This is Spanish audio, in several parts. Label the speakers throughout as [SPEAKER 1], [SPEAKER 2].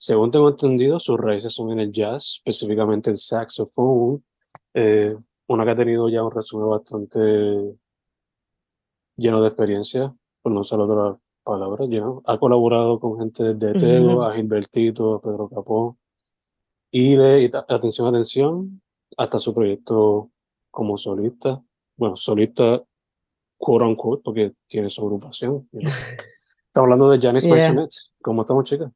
[SPEAKER 1] según tengo entendido, sus raíces son en el jazz, específicamente el saxofón. Eh, una que ha tenido ya un resumen bastante lleno de experiencia, por no usar otra palabra, lleno. Ha colaborado con gente de Tego,
[SPEAKER 2] Ujú.
[SPEAKER 1] a Gilbertito, a Pedro Capó. Y le, y atención, atención, hasta su proyecto como solista. Bueno, solista quote unquote, porque tiene su agrupación. you know. Estamos hablando de Janice
[SPEAKER 2] Yeah.
[SPEAKER 1] ¿Cómo estamos, chicas?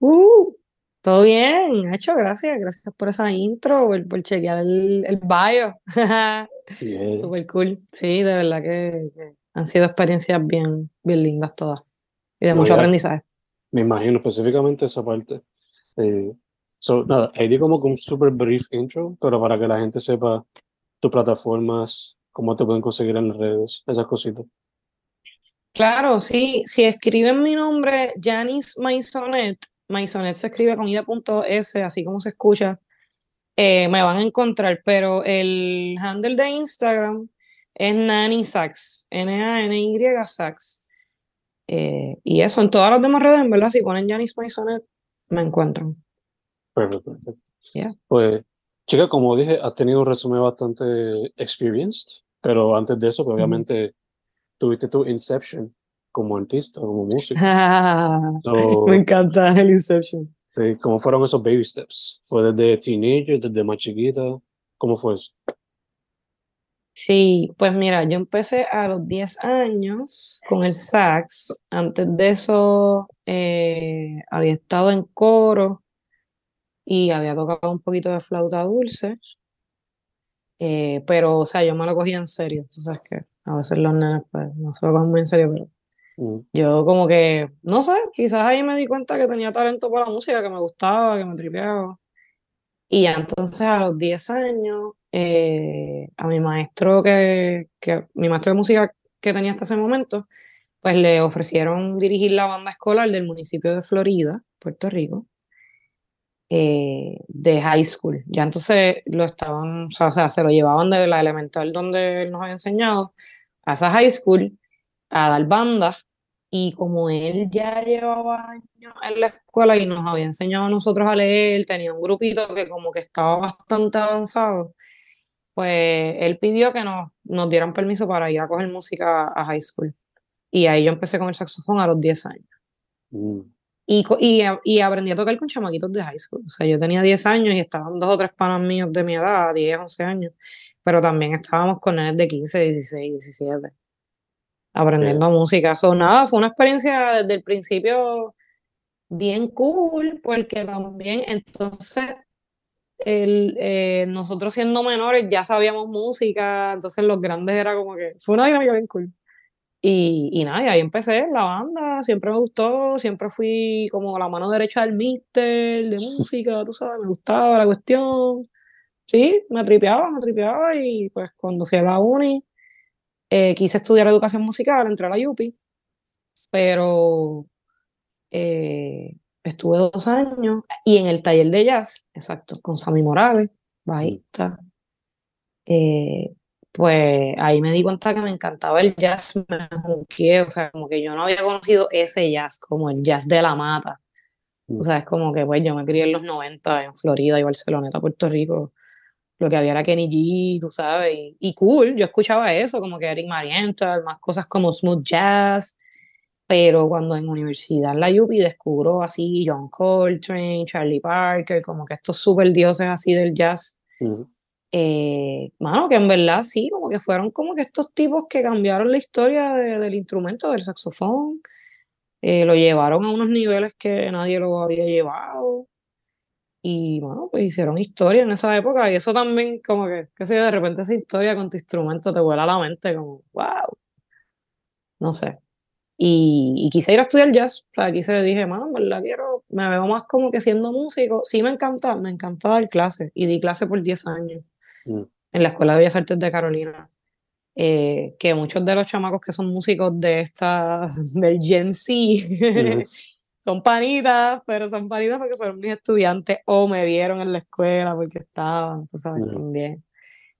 [SPEAKER 2] Uh, todo bien, hecho, gracias, gracias por esa intro, por, por chequear el, el bio.
[SPEAKER 1] Yeah.
[SPEAKER 2] Super cool. Sí, de verdad que, que han sido experiencias bien, bien lindas todas y de
[SPEAKER 1] No,
[SPEAKER 2] mucho
[SPEAKER 1] ya.
[SPEAKER 2] aprendizaje.
[SPEAKER 1] Me imagino específicamente esa parte. Eh, so, nada, ahí di como que un super brief intro, pero para que la gente sepa tus plataformas, cómo te pueden conseguir en las redes, esas cositas.
[SPEAKER 2] Claro, sí, si escriben mi nombre, Janice Maisonet, Maisonet se escribe con ida.s, así como se escucha, eh, me van a encontrar, pero el handle de Instagram es Nani Sax, N-A-N-Y Sax. Eh, y eso, en todas las demás redes, en verdad, si ponen Janice Maisonet, me encuentran.
[SPEAKER 1] Perfecto, perfecto.
[SPEAKER 2] Yeah.
[SPEAKER 1] Pues, chica, como dije, has tenido un resumen bastante experienced, pero antes de eso, pues, obviamente, tuviste tu Inception como artista, como músico. So,
[SPEAKER 2] Me encanta el Inception.
[SPEAKER 1] sí, ¿cómo fueron esos baby steps? ¿Fue desde teenager, desde más chiquita? ¿Cómo fue eso?
[SPEAKER 2] Sí, pues mira, yo empecé a los 10 años con el sax. Antes de eso eh, había estado en coro y había tocado un poquito de flauta dulce. Eh, pero, o sea, yo me lo cogía en serio. Tú sabes que a veces los nenes pues, no se lo cogen muy en serio, pero
[SPEAKER 1] Mm,
[SPEAKER 2] yo como que, no sé, quizás ahí me di cuenta que tenía talento para la música, que me gustaba, que me tripeaba. Y ya entonces a los 10 años, eh, a mi maestro que, que, mi maestro de música que tenía hasta ese momento, pues le ofrecieron dirigir la banda escolar del municipio de Florida, Puerto Rico, eh, de high school. Ya entonces lo estaban, o sea, o sea, se lo llevaban de la elemental donde él nos había enseñado a esa high school a dar bandas. Y como él ya llevaba años en la escuela y nos había enseñado a nosotros a leer, tenía un grupito que como que estaba bastante avanzado, pues él pidió que nos, nos dieran permiso para ir a coger música a high school. Y ahí yo empecé con el saxofón a los 10 años.
[SPEAKER 1] mm,
[SPEAKER 2] Y, y, y aprendí a tocar con chamaquitos de high school. O sea, yo tenía 10 años y estaban dos o tres panas míos de mi edad, 10, 11 años, pero también estábamos con nenes de 15, 16, 17, aprendiendo música. So, nada, fue una experiencia desde el principio bien cool, porque también entonces el, eh, nosotros siendo menores ya sabíamos música, entonces los grandes era como que fue una dinámica bien cool. Y, y nada, y ahí empecé la banda, siempre me gustó, siempre fui como la mano derecha del mister de música, tú sabes, me gustaba la cuestión. Sí, me tripeaba, me tripeaba y pues cuando fui a la uni eh, quise estudiar educación musical, entré a la UPI, pero eh, estuve dos años y en el taller de jazz, exacto, con Sammy Morales, bajista. Eh, pues ahí me di cuenta que me encantaba el jazz, me junqué, o sea, como que yo no había conocido ese jazz, como el jazz de la mata. O sea, es como que pues yo me crié en los 90 en Florida y Barceloneta, Puerto Rico. Lo que había era Kenny G, tú sabes, y, y cool, yo escuchaba eso, como que Eric Marienthal, más cosas como smooth jazz, pero cuando en universidad en la UPI descubro así John Coltrane, Charlie Parker, como que estos super dioses así del jazz, eh, mano, que en verdad sí, como que fueron como que estos tipos que cambiaron la historia del instrumento, del saxofón, eh, lo llevaron a unos niveles que nadie lo había llevado. Y bueno, pues hicieron historia en esa época y eso también como que, qué sé yo, de repente esa historia con tu instrumento te vuela a la mente como, wow. No sé. Y, y quise ir a estudiar jazz, o sea, quise, dije, mano, verdad quiero, me veo más como que siendo músico. Sí me encanta, me encanta dar clases y di clases por 10 años
[SPEAKER 1] Mm.
[SPEAKER 2] en la Escuela de Bellas Artes de Carolina. Eh, que muchos de los chamacos que son músicos de esta, del Gen Z,
[SPEAKER 1] Ujú.
[SPEAKER 2] Son panitas, pero son panitas porque fueron mis estudiantes o me vieron en la escuela porque estaban, tú sabes,
[SPEAKER 1] Ujú.
[SPEAKER 2] también.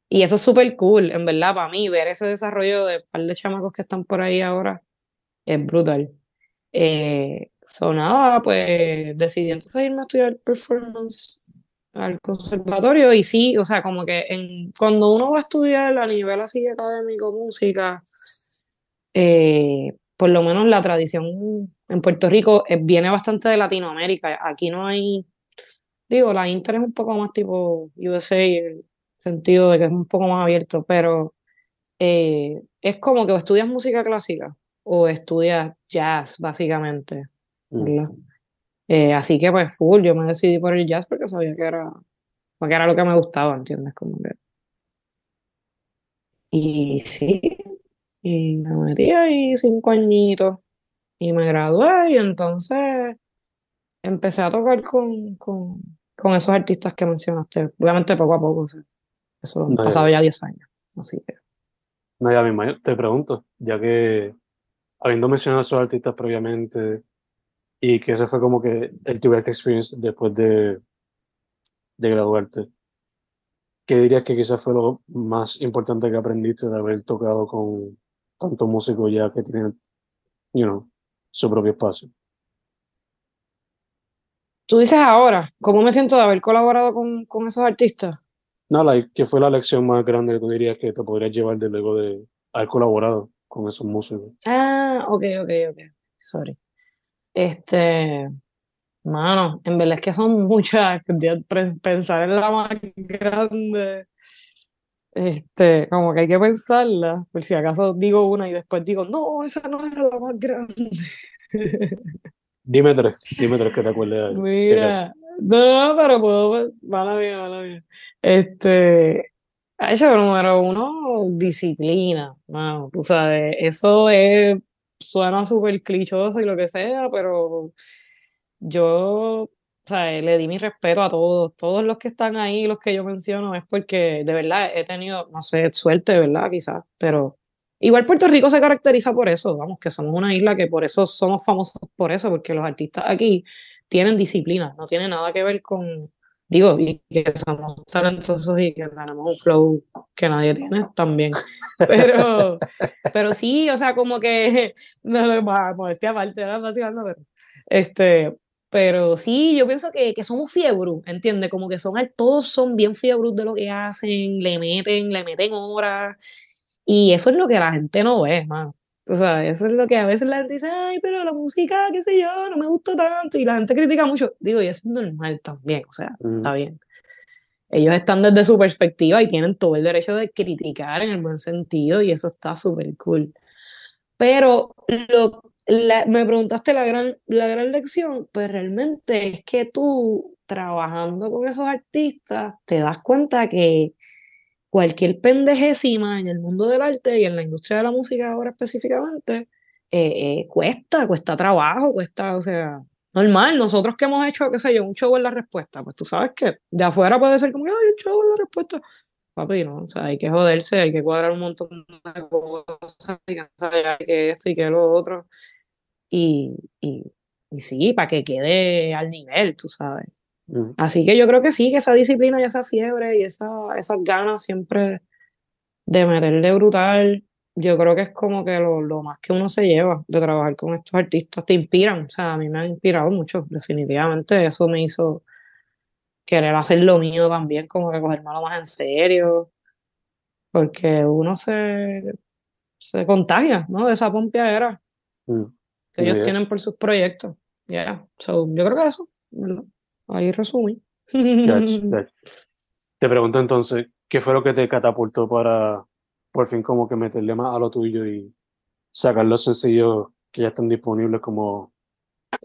[SPEAKER 2] Y eso es súper cool, en verdad, para mí, ver ese desarrollo de un par de chamacos que están por ahí ahora es brutal. Eh, so, nada, pues decidí entonces irme a estudiar performance al conservatorio y sí, o sea, como que en, cuando uno va a estudiar a nivel así académico, música, eh, por lo menos la tradición en Puerto Rico eh, viene bastante de Latinoamérica. Aquí no hay, digo, la Inter es un poco más tipo USA en el sentido de que es un poco más abierto, pero eh, es como que o estudias música clásica o estudias jazz, básicamente,
[SPEAKER 1] Mm.
[SPEAKER 2] Eh, así que pues full, yo me decidí por el jazz porque sabía que era, porque era lo que me gustaba, ¿entiendes? Como que... Y sí, y me metí ahí cinco añitos y me gradué y entonces empecé a tocar con, con, con esos artistas que mencionaste, obviamente poco a poco, sea, eso han
[SPEAKER 1] No,
[SPEAKER 2] pasado ya. 10 años, así que...
[SPEAKER 1] No, ya mismo, te pregunto, ya que habiendo mencionado a esos artistas previamente y que ese fue como que el direct experience después de, de graduarte, ¿qué dirías que quizás fue lo más importante que aprendiste de haber tocado con tantos músicos ya que tienen, you know, su propio espacio?
[SPEAKER 2] Tú dices ahora, ¿cómo me siento de haber colaborado con, con esos artistas?
[SPEAKER 1] No, like, ¿qué fue la lección más grande que tú dirías que te podrías llevar de luego de haber colaborado con esos músicos?
[SPEAKER 2] Ah, ok, ok, ok. Sorry. Este, mano, en verdad es que son muchas. Pensar en la más grande. Este, como que hay que pensarla. Por si acaso digo una y después digo, no, esa no era la más grande.
[SPEAKER 1] Dime tres, dime tres que te acuerdes de si.
[SPEAKER 2] Mira, no, pero puedo, mala mía, mala mía. Este, hecho número uno, disciplina, mano, tú sabes, eso es, suena súper clichoso y lo que sea, pero yo, o sea, le di mi respeto a todos, todos los que están ahí, los que yo menciono, es porque de verdad he tenido, no sé, suerte, verdad, quizás, pero igual Puerto Rico se caracteriza por eso, vamos, que somos una isla que por eso somos famosos por eso, porque los artistas aquí tienen disciplina, no tiene nada que ver con, digo, y que somos talentosos y que tenemos un flow que nadie tiene también, pero, pero sí, o sea, como que, no, no, modestia aparte, ¿verdad? vacilando, pero, este, pero sí, yo pienso que, que somos fiebru, ¿entiendes? Como que son, todos son bien fiebros de lo que hacen, le meten, le meten horas, y eso es lo que la gente no ve, man. O sea, eso es lo que a veces la gente dice, ay, pero la música, qué sé yo, no me gustó tanto, y la gente critica mucho. Digo, y eso es normal también, o sea,
[SPEAKER 1] Mm.
[SPEAKER 2] está bien. Ellos están desde su perspectiva y tienen todo el derecho de criticar en el buen sentido, y eso está súper cool. Pero lo, la- me preguntaste la gran, la gran lección, pues realmente es que tú trabajando con esos artistas te das cuenta que cualquier pendejésima en el mundo del arte y en la industria de la música ahora específicamente, eh, eh, cuesta, cuesta trabajo, cuesta, o sea, normal, nosotros que hemos hecho, qué sé yo, un show en la respuesta, pues tú sabes que de afuera puede ser como, ay, un show en la respuesta. Papi, no, o sea, hay que joderse, hay que cuadrar un montón de cosas, hay que esto y que lo otro. Y, y y sí, para que quede al nivel, tú sabes.
[SPEAKER 1] Mm.
[SPEAKER 2] Así que yo creo que sí, que esa disciplina y esa fiebre y esa, esas ganas siempre de meterle brutal, yo creo que es como que lo, lo más que uno se lleva de trabajar con estos artistas. Te inspiran, o sea, a mí me han inspirado mucho, definitivamente. Eso me hizo querer hacer lo mío también, como que cogerme más en serio, porque uno se, se contagia, ¿no? De esa pompeadera
[SPEAKER 1] Mm.
[SPEAKER 2] Que ellos
[SPEAKER 1] Yeah.
[SPEAKER 2] tienen por sus proyectos. Yeah. So, yo creo que eso, ¿verdad? Ahí resumí.
[SPEAKER 1] Gotcha, gotcha. Te pregunto entonces, ¿qué fue lo que te catapultó para por fin como que meterle más a lo tuyo y sacar los sencillos que ya están disponibles como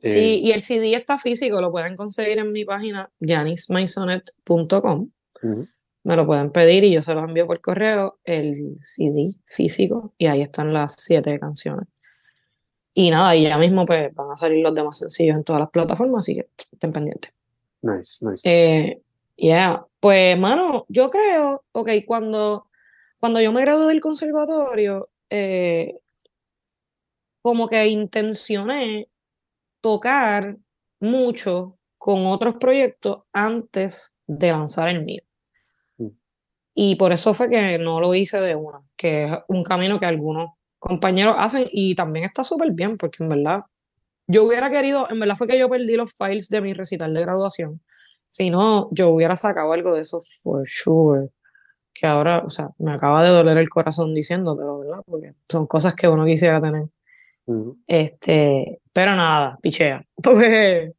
[SPEAKER 1] eh,
[SPEAKER 2] Sí, y el CD está físico, lo pueden conseguir en mi página janismaisonet.com.
[SPEAKER 1] ujú,
[SPEAKER 2] Me lo pueden pedir y yo se los envío por correo, el CD físico, y ahí están las siete canciones. Y nada, y ya mismo pues, van a salir los demás sencillos en todas las plataformas, así que estén pendientes.
[SPEAKER 1] nice, nice.
[SPEAKER 2] Eh, yeah, pues, mano, yo creo, ok, cuando, cuando yo me gradué del conservatorio, eh, como que intencioné tocar mucho con otros proyectos antes de lanzar el mío.
[SPEAKER 1] Mm.
[SPEAKER 2] Y por eso fue que no lo hice de una, que es un camino que algunos compañeros hacen y también está súper bien, porque en verdad yo hubiera querido, en verdad fue que yo perdí los files de mi recital de graduación. Si no, yo hubiera sacado algo de eso for sure. Que ahora, o sea, me acaba de doler el corazón diciendo, pero ¿verdad? Porque son cosas que uno quisiera tener.
[SPEAKER 1] Ujú,
[SPEAKER 2] Este, pero nada, pichea. Pues,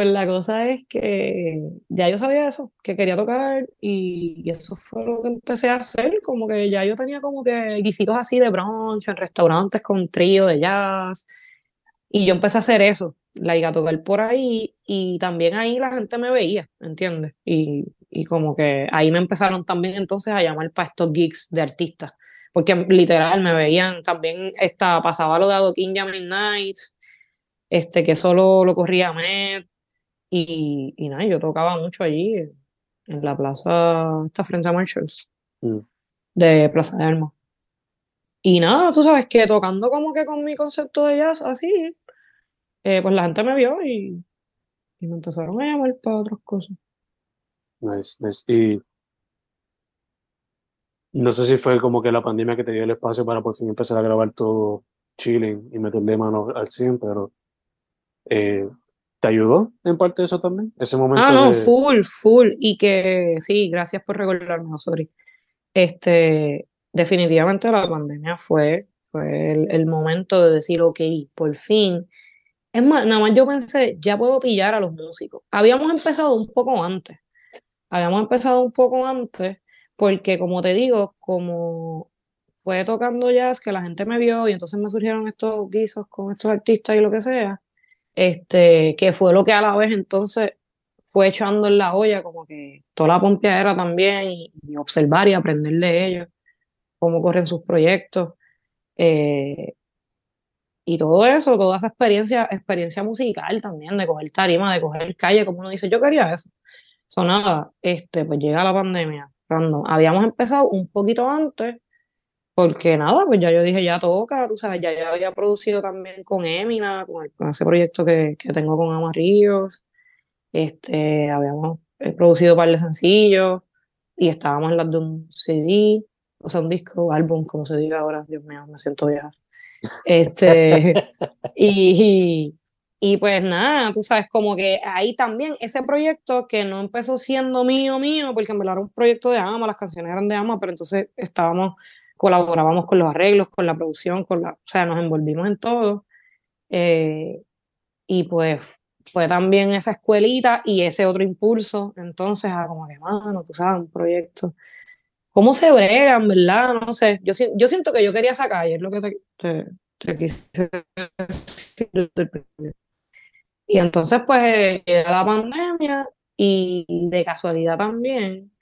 [SPEAKER 2] pues la cosa es que ya yo sabía eso, que quería tocar y, eso fue lo que empecé a hacer, como que ya yo tenía como que guisitos así de brunch en restaurantes con trío de jazz y yo empecé a hacer eso, like, a tocar por ahí y también ahí la gente me veía, ¿entiendes? Y, y como que ahí me empezaron también entonces a llamar para estos gigs de artistas, porque literal me veían, también esta, pasaba lo de Adoquín Jamming Nights, este, que solo lo corría Met, y, y nada, yo tocaba mucho allí, en la plaza, esta frente a Marshalls,
[SPEAKER 1] mm,
[SPEAKER 2] de Plaza de Armas. Y nada, tú sabes que tocando como que con mi concepto de jazz así, eh, pues la gente me vio y, y me empezaron a llamar para otras cosas.
[SPEAKER 1] nice, nice. Y no sé si fue como que la pandemia que te dio el espacio para por fin empezar a grabar todo chilling y meterle mano al 100, pero eh, ¿te ayudó en parte eso también? Ese momento
[SPEAKER 2] Ah, no,
[SPEAKER 1] de...
[SPEAKER 2] full, full. Y que sí, gracias por recordarme, sorry. Este, definitivamente la pandemia fue, fue el, el momento de decir, ok, por fin. Es más, nada más yo pensé, ya puedo pillar a los músicos. Habíamos empezado un poco antes. Habíamos empezado un poco antes, porque como te digo, como fue tocando jazz, que la gente me vio y entonces me surgieron estos guisos con estos artistas y lo que sea, este, que fue lo que a la vez entonces fue echando en la olla como que toda la pompeadera también y, y observar y aprender de ellos, cómo corren sus proyectos. eh, y todo eso, toda esa experiencia, experiencia musical también, de coger tarima, de coger calle, como uno dice, yo quería eso. So, nada, este, pues llega la pandemia. Cuando habíamos empezado un poquito antes, porque nada, pues ya yo dije, ya toca, tú sabes, ya yo había producido también con Emina, con, el- con ese proyecto que, que tengo con Amarillos. Este, habíamos eh, producido un par de sencillos y estábamos en las de un CD, o sea, un disco, álbum, como se diga ahora, Dios mío, me siento vieja. Este, y, y pues nada, tú sabes, como que ahí también ese proyecto que no empezó siendo mío, mío, porque en verdad era un proyecto de AMA, las canciones eran de AMA, pero entonces estábamos, colaborábamos con los arreglos, con la producción, con la, o sea, nos envolvimos en todo. eh, y pues fue también esa escuelita y ese otro impulso, entonces, a como que, mano, tú sabes, un proyecto. ¿Cómo se bregan, verdad? No sé, yo, yo siento que yo quería sacar, y es lo que te, te, te quise decir. Y entonces, pues, llega la pandemia y de casualidad también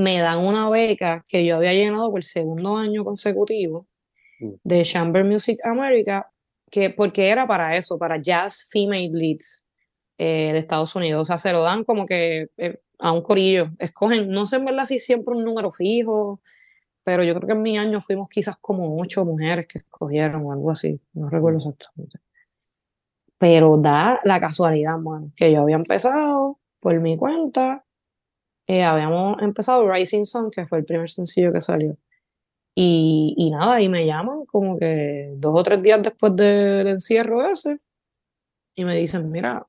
[SPEAKER 2] me dan una beca que yo había llenado por segundo año consecutivo
[SPEAKER 1] Mm.
[SPEAKER 2] de Chamber Music America, que, porque era para eso, para Jazz Female Leads eh, de Estados Unidos. O sea, se lo dan como que eh, a un corillo. Escogen, no sé en verdad si siempre un número fijo, pero yo creo que en mi año fuimos quizás como ocho mujeres que escogieron o algo así. No recuerdo exactamente. Pero da la casualidad, mano, que yo había empezado por mi cuenta, eh, habíamos empezado Rising Sun, que fue el primer sencillo que salió. Y, y nada, y me llaman como que dos o tres días después del encierro ese, y me dicen, mira,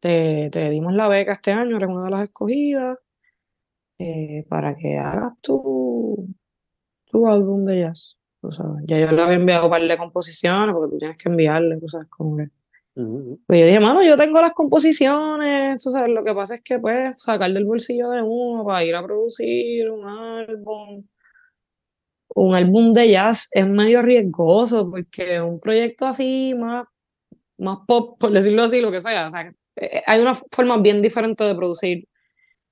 [SPEAKER 2] te, te dimos la beca este año, eres una de las escogidas, eh, para que hagas tu, tu álbum de jazz. tú sabes. Ya yo le había enviado un par de composiciones, porque tú tienes que enviarle, sabes, como que... Pues yo dije, mano, yo tengo las composiciones, tú sabes, lo que pasa es que pues sacar del bolsillo de uno para ir a producir un álbum, un álbum de jazz es medio riesgoso, porque un proyecto así más, más pop, por decirlo así, lo que sea, o sea, eh, hay una forma bien diferente de producir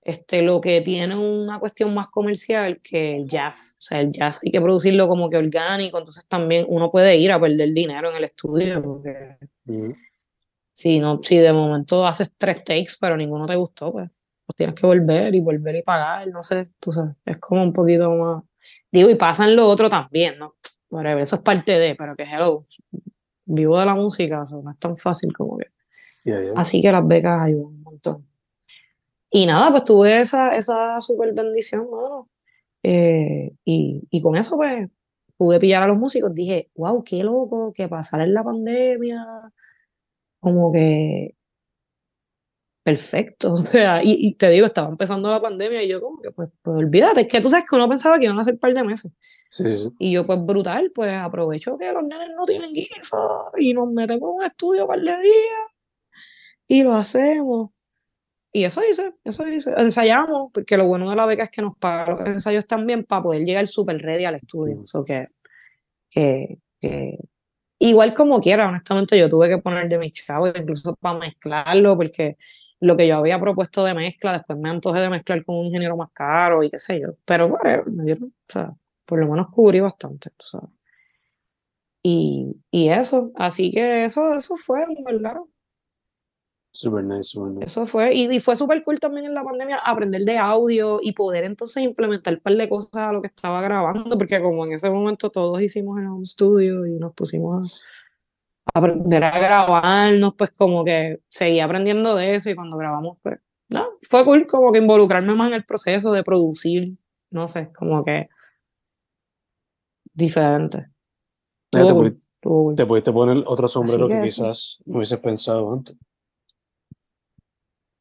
[SPEAKER 2] este, lo que tiene una cuestión más comercial que el jazz. O sea, el jazz hay que producirlo como que orgánico, entonces también uno puede ir a perder dinero en el estudio, porque
[SPEAKER 1] Ujú.
[SPEAKER 2] Si, no, si de momento haces tres takes, pero ninguno te gustó, pues, pues tienes que volver y volver y pagar, no sé, tú sabes, es como un poquito más... Digo, y pasan lo otro también, ¿no? Whatever, eso es parte de, pero que hello, vivo de la música, o sea, no es tan fácil como que...
[SPEAKER 1] Ya, ya.
[SPEAKER 2] Así que las becas ayudan un montón. Y nada, pues tuve esa, esa super bendición, mano. Eh, y, y con eso, pues, pude pillar a los músicos. Dije, wow, qué loco que pasar en la pandemia. Como que perfecto. O sea, y, y te digo, estaba empezando la pandemia y yo como que, pues, pues olvídate, es que tú sabes que uno pensaba que iban a ser un par de meses.
[SPEAKER 1] Sí, sí.
[SPEAKER 2] Y yo, pues brutal, pues aprovecho que los nenes no tienen guiso y nos metemos en un estudio un par de días y lo hacemos. Y eso hice, eso hice. Ensayamos, porque lo bueno de la beca es que nos pagan los ensayos también para poder llegar súper ready al estudio.
[SPEAKER 1] Mm.
[SPEAKER 2] So que, que, que- igual como quiera, honestamente, yo tuve que poner de mi chavo, incluso para mezclarlo, porque lo que yo había propuesto de mezcla, después me antojé de mezclar con un ingeniero más caro y qué sé yo. Pero me dieron, o sea, por lo menos cubrí bastante, tú sabes. Y, y eso, así que eso, eso fue, verdad.
[SPEAKER 1] Super nice, super nice.
[SPEAKER 2] Eso fue, y, y fue súper cool también en la pandemia aprender de audio y poder entonces implementar un par de cosas a lo que estaba grabando, porque como en ese momento todos hicimos en un studio y nos pusimos a aprender a grabarnos, pues como que seguí aprendiendo de eso y cuando grabamos, pues, no, fue cool como que involucrarme más en el proceso de producir, no sé, como que diferente.
[SPEAKER 1] Te,
[SPEAKER 2] cool,
[SPEAKER 1] pudi-
[SPEAKER 2] estuvo cool.
[SPEAKER 1] te pudiste poner otro sombrero
[SPEAKER 2] Así
[SPEAKER 1] que
[SPEAKER 2] que
[SPEAKER 1] quizás no hubieses pensado antes.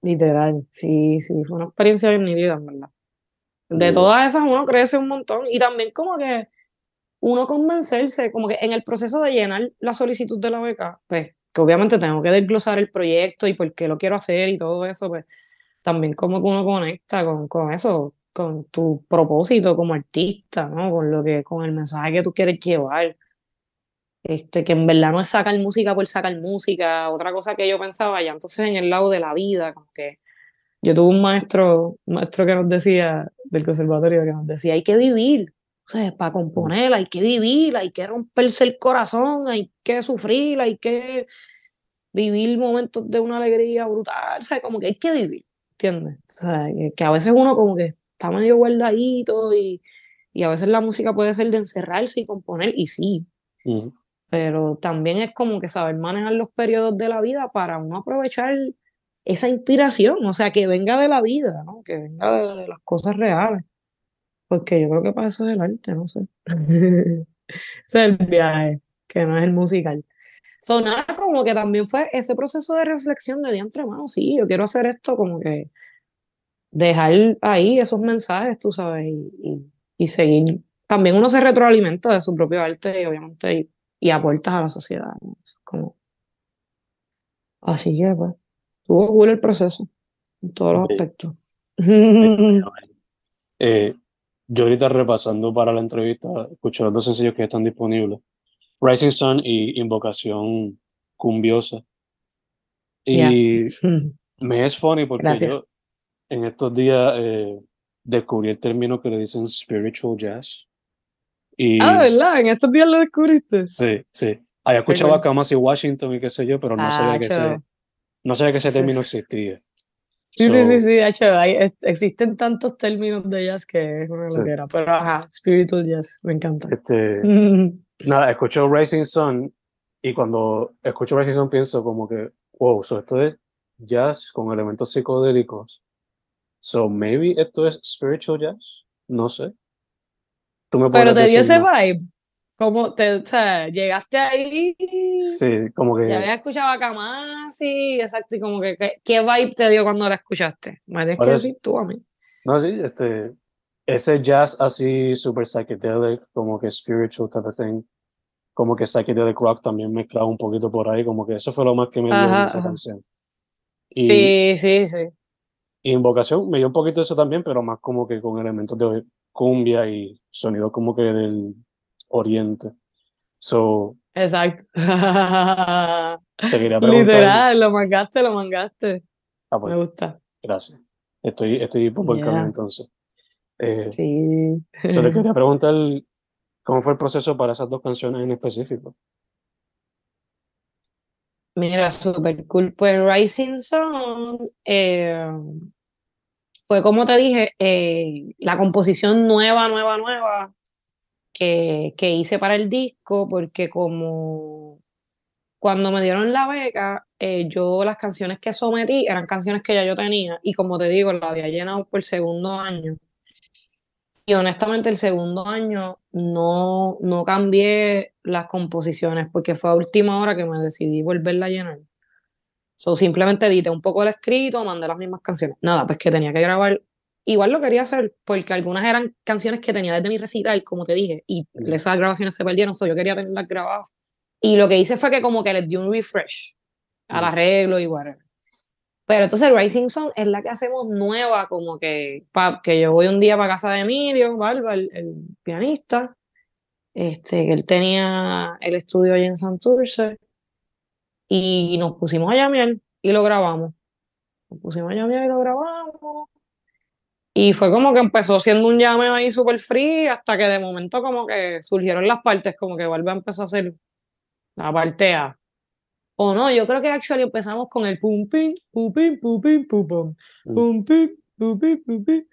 [SPEAKER 2] Literal, sí, sí, fue una experiencia bien nítida, en verdad. De
[SPEAKER 1] Ya.
[SPEAKER 2] todas esas uno crece un montón y también como que uno convencerse, como que en el proceso de llenar la solicitud de la beca, pues que obviamente tengo que desglosar el proyecto y por qué lo quiero hacer y todo eso, pues también como que uno conecta con, con eso, con tu propósito como artista, ¿no? Con lo que, con el mensaje que tú quieres llevar. Este, que en verdad no es sacar música por sacar música, otra cosa que yo pensaba ya entonces en el lado de la vida, como que yo tuve un maestro, un maestro que nos decía, del conservatorio, que nos decía, hay que vivir, o sea, para componer hay que vivir, hay que romperse el corazón, hay que sufrir, hay que vivir momentos de una alegría brutal, o sea, como que hay que vivir, ¿entiendes? O sea, que, a veces uno como que está medio guardadito y, y a veces la música puede ser de encerrarse y componer, y sí,
[SPEAKER 1] Ujú.
[SPEAKER 2] Pero también es como que saber manejar los periodos de la vida para uno aprovechar esa inspiración, o sea, que venga de la vida, ¿no? Que venga de, de las cosas reales, porque yo creo que para eso es el arte, no sé. Es el viaje, que no es el musical. So, nada, como que también fue ese proceso de reflexión de diantre, mano, sí, yo quiero hacer esto, como que dejar ahí esos mensajes, tú sabes, y, y, y seguir. También uno se retroalimenta de su propio arte y obviamente y, aportas a la sociedad, como... Así que, pues, estuvo cool el proceso, en todos los aspectos.
[SPEAKER 1] bello. Eh, yo ahorita repasando para la entrevista, escuché los dos sencillos que están disponibles. Rising Sun y Invocación Cumbiosa. Y me es funny porque
[SPEAKER 2] Gracias.
[SPEAKER 1] yo en estos días eh, descubrí el término que le dicen spiritual jazz. Y
[SPEAKER 2] Ah, ¿de verdad? En estos días lo descubriste.
[SPEAKER 1] sí, sí. Había escuchado a. Kamasi Washington y qué sé yo, pero no sabía que ese, no sabía que ese
[SPEAKER 2] Sí,
[SPEAKER 1] término
[SPEAKER 2] sí.
[SPEAKER 1] existía.
[SPEAKER 2] Sí, sí, sí,
[SPEAKER 1] So,
[SPEAKER 2] sí, acho, hay- es- existen tantos términos de jazz que es una
[SPEAKER 1] sí.
[SPEAKER 2] loquera, pero ajá, spiritual jazz, me encanta.
[SPEAKER 1] Este, nada, escucho Rising Sun Y cuando escucho Ray Season pienso como que, wow, so esto es jazz con elementos psicodélicos. So maybe esto es spiritual jazz. No sé. Tú me
[SPEAKER 2] Pero te dio ese vibe. Como te, o sea, llegaste ahí.
[SPEAKER 1] Sí, como
[SPEAKER 2] Ya
[SPEAKER 1] que
[SPEAKER 2] había escuchado a Kamasi, exacto, y como que, ¿qué, qué vibe te dio cuando la escuchaste? Me tienes que decir tú a mí.
[SPEAKER 1] No, sí, este, ese jazz así super psychedelic, como que spiritual type of thing, como que psychedelic rock también mezclado un poquito por ahí, como que eso fue lo más que me dio en esa
[SPEAKER 2] ajá.
[SPEAKER 1] canción. Y,
[SPEAKER 2] Sí, sí, sí.
[SPEAKER 1] y Invocación me dio un poquito eso también, pero más como que con elementos de cumbia y sonido como que del oriente. So,
[SPEAKER 2] Exacto.
[SPEAKER 1] te quería preguntar,
[SPEAKER 2] Literal, lo mangaste, lo mangaste.
[SPEAKER 1] ah,
[SPEAKER 2] Me
[SPEAKER 1] pues,
[SPEAKER 2] gusta.
[SPEAKER 1] gracias. Estoy, estoy por buen camino
[SPEAKER 2] Yeah.
[SPEAKER 1] entonces. Eh,
[SPEAKER 2] Sí.
[SPEAKER 1] yo te quería preguntar cómo fue el proceso para esas dos canciones en específico.
[SPEAKER 2] Mira, super cool. Pues Rising Sun eh, fue como te dije, eh, la composición nueva, nueva, nueva que, que hice para el disco, porque como cuando me dieron la beca, eh, yo las canciones que sometí eran canciones que ya yo tenía y como te digo, la había llenado por segundo año. Y honestamente el segundo año no, no cambié las composiciones porque fue a última hora que me decidí volverla a llenar. So, simplemente edité un poco el escrito, mandé las mismas canciones. Nada, pues que tenía que grabar. Igual lo quería hacer porque algunas eran canciones que tenía desde mi recital, como te dije, y esas grabaciones se perdieron, so yo quería tenerlas grabadas. Y lo que hice fue que como que les di un refresh al arreglo y whatever. Pero entonces Rising Sun es la que hacemos nueva, como que, pa- que yo voy un día para casa de Emilio, Barba, el, el pianista, este, que él tenía el estudio allí en Santurce, y nos pusimos a llamear y lo grabamos. Nos pusimos a llamear y lo grabamos. Y fue como que empezó siendo un llameo ahí súper free, hasta que de momento como que surgieron las partes, como que Barba empezó a hacer la parte A. O no, yo creo que actually empezamos con el pum pim, pum pim, pum pim, pum pum,
[SPEAKER 1] Mm.
[SPEAKER 2] pum pim, pum pim, pum pim.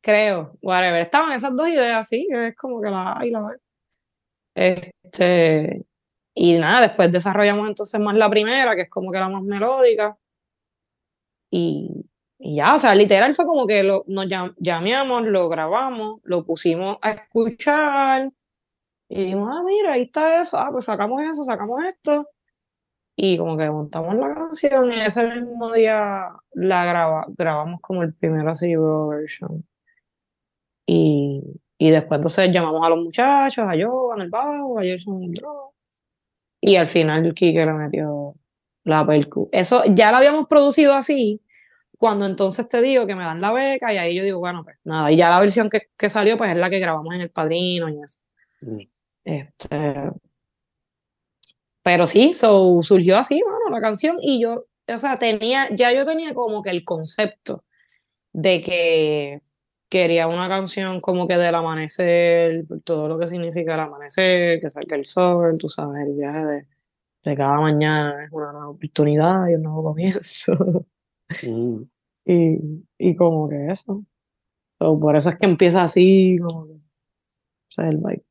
[SPEAKER 2] Creo, whatever. Estaban esas dos ideas así, es como que la A y la B. Este, y nada, después desarrollamos entonces más la primera, que es como que la más melódica. Y, y ya, o sea, literal fue como que lo, nos llam- llameamos, lo grabamos, lo pusimos a escuchar. Y dijimos, ah, mira, ahí está eso, ah, pues sacamos eso, sacamos esto. Y como que montamos la canción y ese mismo día la graba, grabamos como el primer así version. Y, y después entonces llamamos a los muchachos, a Joan, el bajo, a Jason el drum. Y al final Kike le metió la percu. Eso ya lo habíamos producido así, cuando entonces te digo que me dan la beca y ahí yo digo, bueno, pues nada, y ya la versión que, que salió pues es la que grabamos en El Padrino y eso.
[SPEAKER 1] Mm.
[SPEAKER 2] Este, pero sí, so, surgió así, mano, la canción y yo, o sea, tenía, ya yo tenía como que el concepto de que quería una canción como que del amanecer, todo lo que significa el amanecer, que salga el sol, tú sabes, el viaje de, de cada mañana es una nueva oportunidad y un nuevo comienzo.
[SPEAKER 1] Mm.
[SPEAKER 2] y, y como que eso. So, por eso es que empieza así, como que, o sea, el vibe.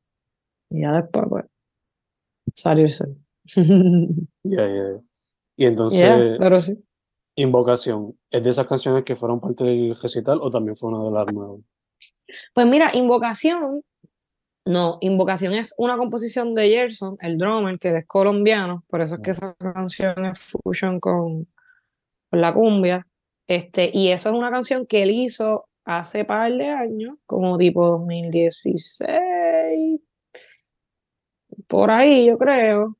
[SPEAKER 2] Y ya después, pues, salirse.
[SPEAKER 1] Ya, ya. Y entonces,
[SPEAKER 2] Yeah, pero sí.
[SPEAKER 1] Invocación, ¿es de esas canciones que fueron parte del recital o también fue una de las nuevas?
[SPEAKER 2] Pues mira, Invocación, no, Invocación es una composición de Gerson, el drummer, que es colombiano, por eso es que esa canción es fusion con, con la cumbia. Este, y eso es una canción que él hizo hace par de años, como tipo 2016, por ahí yo creo,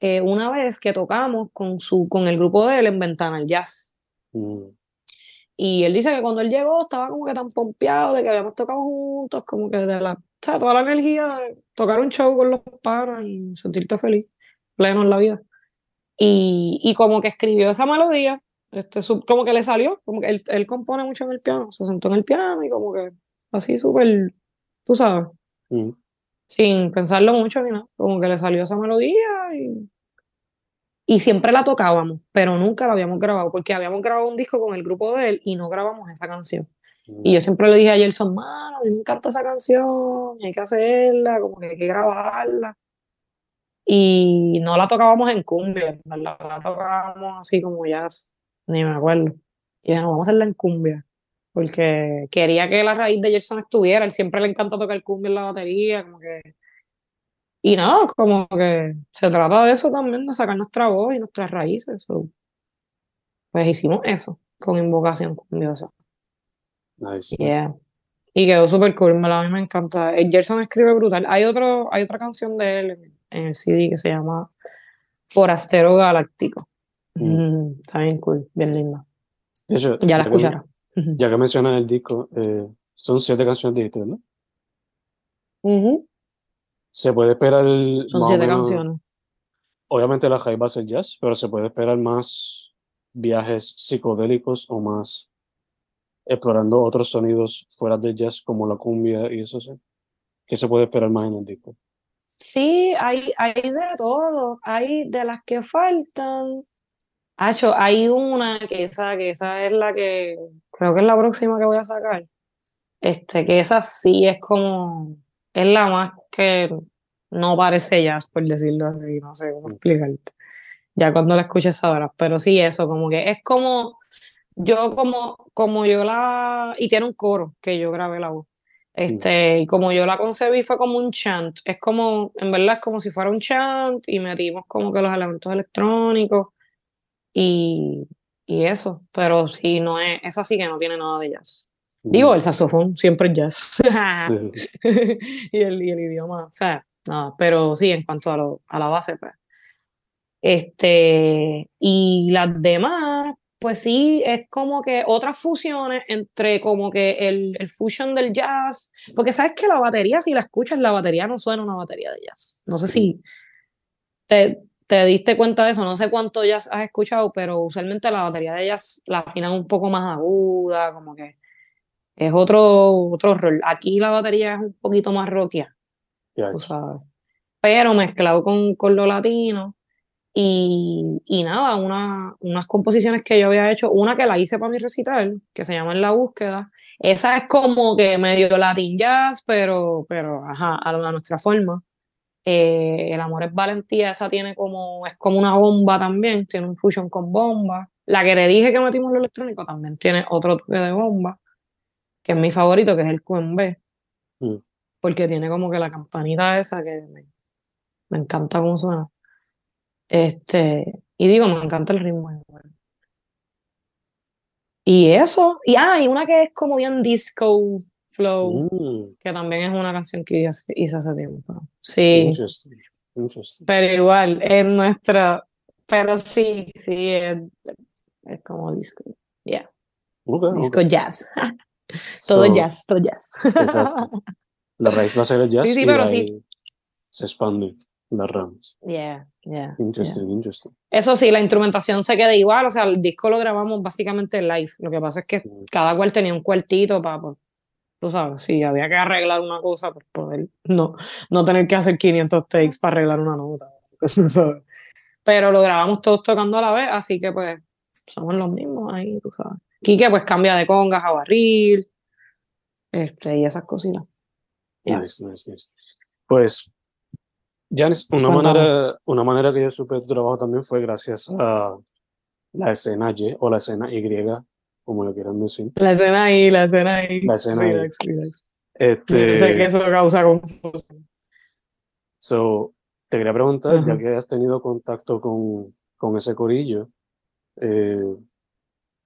[SPEAKER 2] eh, una vez que tocamos con, su, con el grupo de él en Ventana el Jazz.
[SPEAKER 1] Mm.
[SPEAKER 2] Y él dice que cuando él llegó estaba como que tan pompeado de que habíamos tocado juntos, como que de la, o sea, toda la energía de tocar un show con los panas y sentirte feliz, pleno en la vida. Y, y como que escribió esa melodía, este, como que le salió, como que él, él compone mucho en el piano, se sentó en el piano y como que así súper, tú sabes,
[SPEAKER 1] Mm.
[SPEAKER 2] Sin pensarlo mucho ni nada, como que le salió esa melodía y, y siempre la tocábamos, pero nunca la habíamos grabado, porque habíamos grabado un disco con el grupo de él y no grabamos esa canción. Y yo siempre le dije a Gelson, mano, a mí me encanta esa canción, hay que hacerla, como que hay que grabarla. y no la tocábamos en cumbia, la, la tocábamos así como jazz, ni me acuerdo. Y dije, no, vamos a hacerla en cumbia, porque quería que la raíz de Gerson estuviera, él siempre le encanta tocar cumbia en la batería, como que... Y nada, como que se trata de eso también, de sacar nuestra voz y nuestras raíces. Pues hicimos eso, con invocación cumbiosa.
[SPEAKER 1] Nice.
[SPEAKER 2] Yeah. Y quedó súper cool, me la- a mí me encanta. El Gerson escribe brutal. Hay, otro, hay otra canción de él en, el CD que se llama Forastero Galáctico.
[SPEAKER 1] Mm.
[SPEAKER 2] Mm, está bien cool, bien linda. Ya la
[SPEAKER 1] que- Ya que mencionas el disco, eh, son siete canciones dijiste, ¿verdad?
[SPEAKER 2] Ujú.
[SPEAKER 1] Se puede esperar
[SPEAKER 2] Son siete
[SPEAKER 1] menos-
[SPEAKER 2] canciones.
[SPEAKER 1] Obviamente la high va a ser jazz, pero se puede esperar más viajes psicodélicos o más explorando otros sonidos fuera del jazz como la cumbia y eso sí. ¿Qué se puede esperar más en el disco?
[SPEAKER 2] Sí, hay, hay de todo. Hay de las que faltan. Hay una que esa, que esa es la que creo que es la próxima que voy a sacar. Este, que esa sí es como, es la más que no parece jazz, por decirlo así, no sé cómo
[SPEAKER 1] Mm.
[SPEAKER 2] explicarte. Ya cuando la escuches sabrás, pero sí eso, como que es como, yo como, como yo la, y tiene un coro que yo grabé la voz. Este, y como yo la concebí fue como un chant, es como, en verdad es como si fuera un chant y metimos como que los elementos electrónicos y, y eso, pero sí, no es, esa sí que no tiene nada de jazz. Digo, el saxofón siempre es jazz.
[SPEAKER 1] Sí.
[SPEAKER 2] y, el, y el idioma, o sea, nada, pero sí, en cuanto a, lo, a la base, pues. Este, y las demás, pues sí, es como que otras fusiones entre como que el, el fusion del jazz, porque sabes que la batería, si la escuchas, la batería no suena una batería de jazz. No sé si te, te diste cuenta de eso, no sé cuánto jazz has escuchado, pero usualmente la batería de jazz la afinan un poco más aguda, como que es otro, otro rol. Aquí la batería es un poquito más rockia,
[SPEAKER 1] Ya,
[SPEAKER 2] tú sabes. Pero mezclado con, con lo latino. Y, y nada, una, unas composiciones que yo había hecho, una que la hice para mi recital, que se llama En la búsqueda. Esa es como que medio latin jazz, pero, pero ajá, a, a nuestra forma. Eh, el amor es valentía, esa tiene como, es como una bomba también, tiene un fusion con bomba. La que te dije que metimos lo electrónico también tiene otro toque de bomba, que es mi favorito, que es el QMB,
[SPEAKER 1] Mm.
[SPEAKER 2] porque tiene como que la campanita esa que me, me encanta cómo suena. Este, y digo, me encanta el ritmo. igual. Y eso, y ah, y una que es como bien disco flow,
[SPEAKER 1] Mm,
[SPEAKER 2] que también es una canción que hice, hace tiempo. Sí.
[SPEAKER 1] interesting, interesting.
[SPEAKER 2] Pero igual, es nuestra, pero sí, sí, es, es como disco, yeah,
[SPEAKER 1] Ok, ok.
[SPEAKER 2] disco jazz, todo
[SPEAKER 1] So,
[SPEAKER 2] jazz, todo jazz.
[SPEAKER 1] Exacto. La raíz va a ser el jazz
[SPEAKER 2] Sí, sí,
[SPEAKER 1] y
[SPEAKER 2] pero sí.
[SPEAKER 1] se expande las ramas.
[SPEAKER 2] Yeah, yeah, yeah.
[SPEAKER 1] Interesting, interesting.
[SPEAKER 2] Eso sí, la instrumentación se queda igual, o sea, el disco lo grabamos básicamente live, lo que pasa es que
[SPEAKER 1] Mm.
[SPEAKER 2] cada cual tenía un cuartito para, pues, tú sabes, si había que arreglar una cosa, pues poder no, no tener que hacer 500 takes para arreglar una nota. ¿sabes? Pero lo grabamos todos tocando a la vez, así que pues somos los mismos ahí, tú sabes. Quique pues cambia de congas a barril, este, y esas cositas. Yeah.
[SPEAKER 1] Nice, nice, nice. Pues, Janis, una
[SPEAKER 2] Cuéntame.
[SPEAKER 1] manera, una manera que yo supe de tu trabajo también fue gracias a la escena Y o la escena Y, como lo quieran decir.
[SPEAKER 2] La escena ahí, la escena ahí.
[SPEAKER 1] La escena ahí.
[SPEAKER 2] Relax, relax.
[SPEAKER 1] Este,
[SPEAKER 2] Yo sé que eso causa confusión.
[SPEAKER 1] So, te quería preguntar, ya
[SPEAKER 2] Ajá.
[SPEAKER 1] que has tenido contacto con, con ese corillo, eh,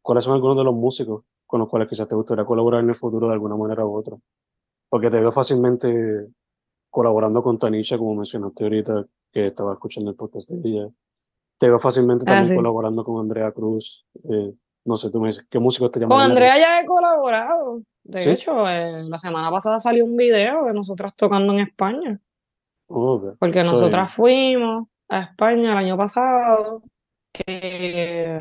[SPEAKER 1] ¿cuáles son algunos de los músicos con los cuales quizás te gustaría colaborar en el futuro de alguna manera u otra? Porque te veo fácilmente colaborando con Tanisha, como mencionaste ahorita, que estaba escuchando el podcast de ella. Te veo fácilmente
[SPEAKER 2] Ah,
[SPEAKER 1] también
[SPEAKER 2] sí.
[SPEAKER 1] colaborando con Andrea Cruz. eh, no sé, tú me dices, ¿qué músicos te
[SPEAKER 2] Con
[SPEAKER 1] llaman?
[SPEAKER 2] Andrea ya he colaborado. De
[SPEAKER 1] ¿Sí?
[SPEAKER 2] hecho, eh, la semana pasada salió un video de nosotras tocando en España, porque
[SPEAKER 1] Soy-
[SPEAKER 2] nosotras fuimos a España el año pasado. eh,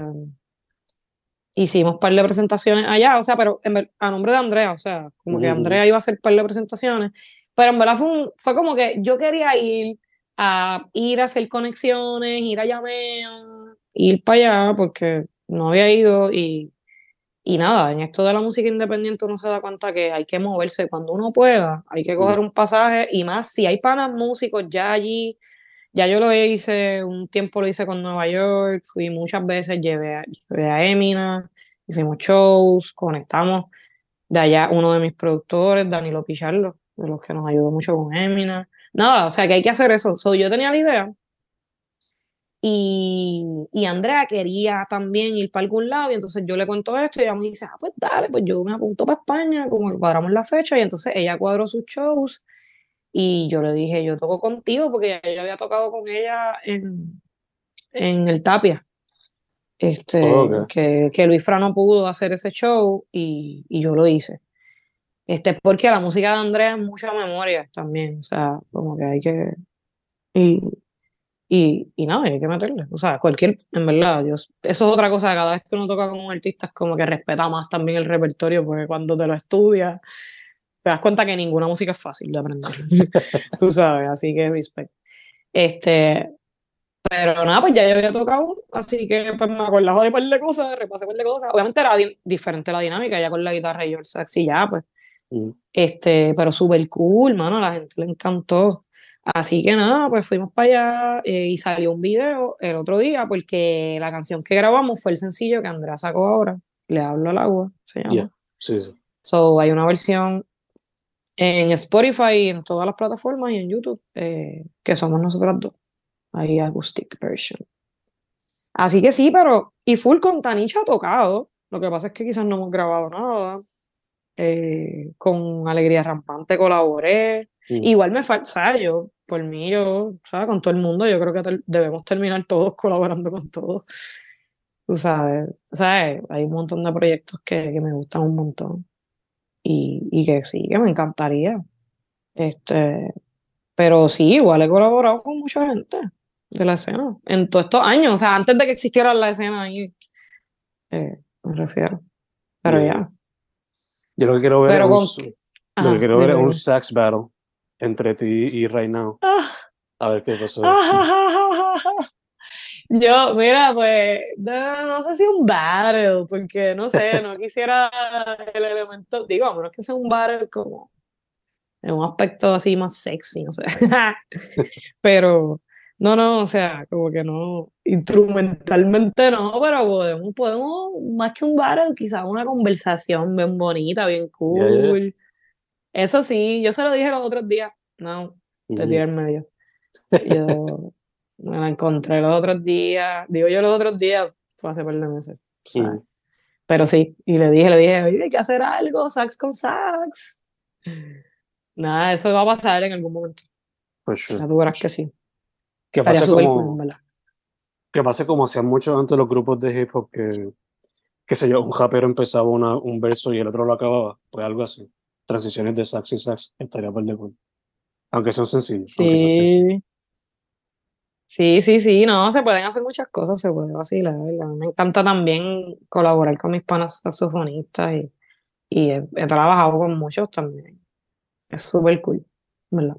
[SPEAKER 2] hicimos un par de presentaciones allá, o sea, pero en a nombre de Andrea, o sea, como que. Andrea iba a hacer un par de presentaciones, pero en verdad fue, un- fue como que yo quería ir a ir a hacer conexiones, ir a llamar, ir para allá, porque no había ido y y nada, en esto de la música independiente uno se da cuenta que hay que moverse cuando uno pueda, hay que coger un pasaje y más si hay panas músicos ya allí Ya yo lo hice, un tiempo lo hice con Nueva York, fui muchas veces, llevé a, llevé a Emina, hicimos shows, conectamos. De allá uno de mis productores, Danilo Pichardo, de los que nos ayudó mucho con Emina. Nada, o sea que hay que hacer eso. So, yo tenía la idea y, y Andrea quería también ir para algún lado y entonces yo le cuento esto y ella me dice, ah, pues dale, pues yo me apunto para España, como que cuadramos la fecha y entonces ella cuadró sus shows y yo le dije, yo toco contigo porque yo había tocado con ella en, en el Tapia. Este,
[SPEAKER 1] Ok.
[SPEAKER 2] que, que Luis Fra no pudo hacer ese show y, y yo lo hice. Este, porque la música de Andrea es mucha memoria también, o sea, como que hay que... Y, y, y nada, hay que meterle. O sea, cualquier, en verdad, yo, eso es otra cosa, cada vez que uno toca con un artista es como que respeta más también el repertorio, porque cuando te lo estudias, te das cuenta que ninguna música es fácil de aprender. Tú sabes, así que respect. Este, pero nada, pues ya yo había tocado, así que pues me acordaba de un par de cosas, repasé un par de cosas. Obviamente era di- diferente la dinámica, ya con la guitarra y yo el sax y ya, pues.
[SPEAKER 1] Mm.
[SPEAKER 2] Este, pero súper cool, mano, a la gente le encantó. Así que nada, pues fuimos para allá eh, y salió un video el otro día porque la canción que grabamos fue el sencillo que Andrea sacó ahora, Le hablo al agua, se llama.
[SPEAKER 1] Yeah. Sí, sí.
[SPEAKER 2] So, hay una versión en Spotify en todas las plataformas y en YouTube eh, que somos nosotras dos. Hay acoustic version. Así que sí, pero y full con Tanicha ha tocado. Lo que pasa es que quizás no hemos grabado nada. Eh, con Alegría Rampante colaboré.
[SPEAKER 1] Mm.
[SPEAKER 2] Igual me falta, sea, yo, por mí, yo, ¿sabes? Con todo el mundo, yo creo que debemos terminar todos colaborando con todos. Tú sabes, ¿sabes? Hay un montón de proyectos que, que me gustan un montón y, y que sí, que me encantaría. Este, pero sí, igual he colaborado con mucha gente de la escena en todos estos años, o sea, antes de que existiera la escena ahí, eh, me refiero. Pero
[SPEAKER 1] Yeah.
[SPEAKER 2] ya.
[SPEAKER 1] Yo lo que quiero ver
[SPEAKER 2] Pero
[SPEAKER 1] es un,
[SPEAKER 2] que-
[SPEAKER 1] lo
[SPEAKER 2] Ajá,
[SPEAKER 1] que quiero ver es un sax battle entre ti y Right Now.
[SPEAKER 2] Ah.
[SPEAKER 1] A ver qué pasó.
[SPEAKER 2] Yo, mira, pues, no, no sé si un battle, porque no sé, no quisiera el elemento, digo, a menos que sea un battle como en un aspecto así más sexy, no sé. Pero, no, no, o sea, como que no, instrumentalmente no, pero podemos, podemos, más que un battle, quizás una conversación bien bonita, bien
[SPEAKER 1] ya.
[SPEAKER 2] Eso sí, yo se lo dije los otros días, no, te tiré en medio. Yo me la encontré los otros días, digo yo los otros días, fue hace par de meses.
[SPEAKER 1] Ujú.
[SPEAKER 2] Pero sí, y le dije, le dije, oye, hay que hacer algo, sax con sax. Nada, eso va a pasar en algún momento.
[SPEAKER 1] For sure.
[SPEAKER 2] Tú verás que sí.
[SPEAKER 1] Que pase como, que pase como hacían mucho antes los grupos de hip hop que, qué sé yo, un rapero empezaba una, un verso y el otro lo acababa. Pues algo así. Transiciones de sax y sax. Estaría par de cool. Aunque son sencillos.
[SPEAKER 2] Sí. Sí, sí, no, se pueden hacer muchas cosas, se puede vacilar. ¿verdad? Me encanta también colaborar con mis panas saxofonistas y, y he, he trabajado con muchos también. Es súper cool, ¿verdad?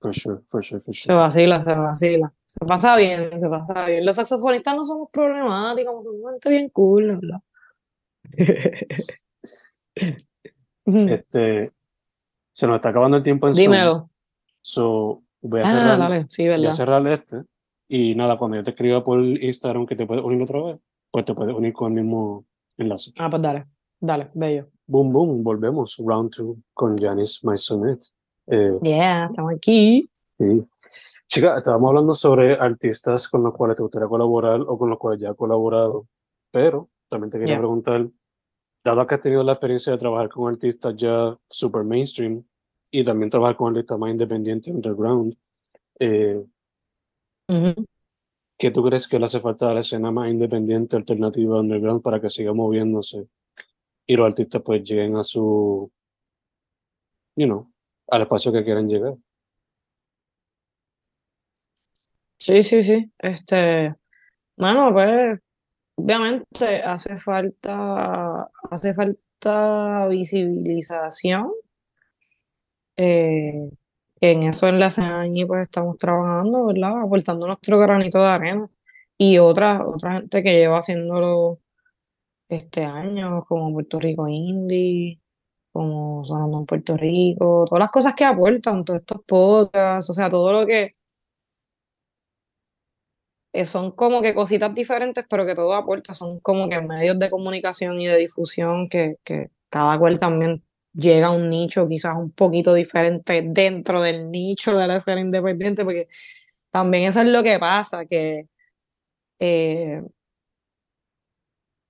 [SPEAKER 1] For sure, for sure, for
[SPEAKER 2] Se
[SPEAKER 1] sure.
[SPEAKER 2] vacila, se vacila. Se pasa bien, se pasa bien. Los saxofonistas no somos problemáticos, somos gente bien cool, ¿verdad?
[SPEAKER 1] Este, se nos está acabando el tiempo en Zoom.
[SPEAKER 2] Dímelo.
[SPEAKER 1] So, voy a
[SPEAKER 2] Ah,
[SPEAKER 1] cerrar,
[SPEAKER 2] dale, sí,
[SPEAKER 1] voy a
[SPEAKER 2] ¿verdad?
[SPEAKER 1] cerrar este. Y nada, cuando yo te escriba por Instagram que te puedes unir otra vez, pues te puedes unir con el mismo enlace.
[SPEAKER 2] Ah, pues dale, dale, bello.
[SPEAKER 1] Boom, boom, volvemos. Round two con Janice Maisonet. Eh,
[SPEAKER 2] Yeah, estamos aquí.
[SPEAKER 1] sí. Chica, estábamos hablando sobre artistas con los cuales te gustaría colaborar o con los cuales ya has colaborado, pero también te quería
[SPEAKER 2] Yeah.
[SPEAKER 1] preguntar, dado que has tenido la experiencia de trabajar con artistas ya super mainstream y también trabajar con artistas más independientes, underground, eh. ¿qué tú crees que le hace falta a la escena más independiente, alternativa, underground para que siga moviéndose y los artistas pues lleguen a su, you know, al espacio que quieran llegar?
[SPEAKER 2] Sí, sí, sí. Este, mano, pues, obviamente hace falta, hace falta visibilización. Eh, en eso en la allí pues estamos trabajando, ¿verdad? Aportando nuestro granito de arena. Y otra, otra gente que lleva haciéndolo este año, como Puerto Rico Indie, como Sonando en Puerto Rico, todas las cosas que aportan, todos estos podcasts, o sea, todo lo que eh, son como que cositas diferentes, pero que todo aporta, son como que medios de comunicación y de difusión que, que cada cual también llega a un nicho quizás un poquito diferente dentro del nicho de la escena independiente, porque también eso es lo que pasa, que eh,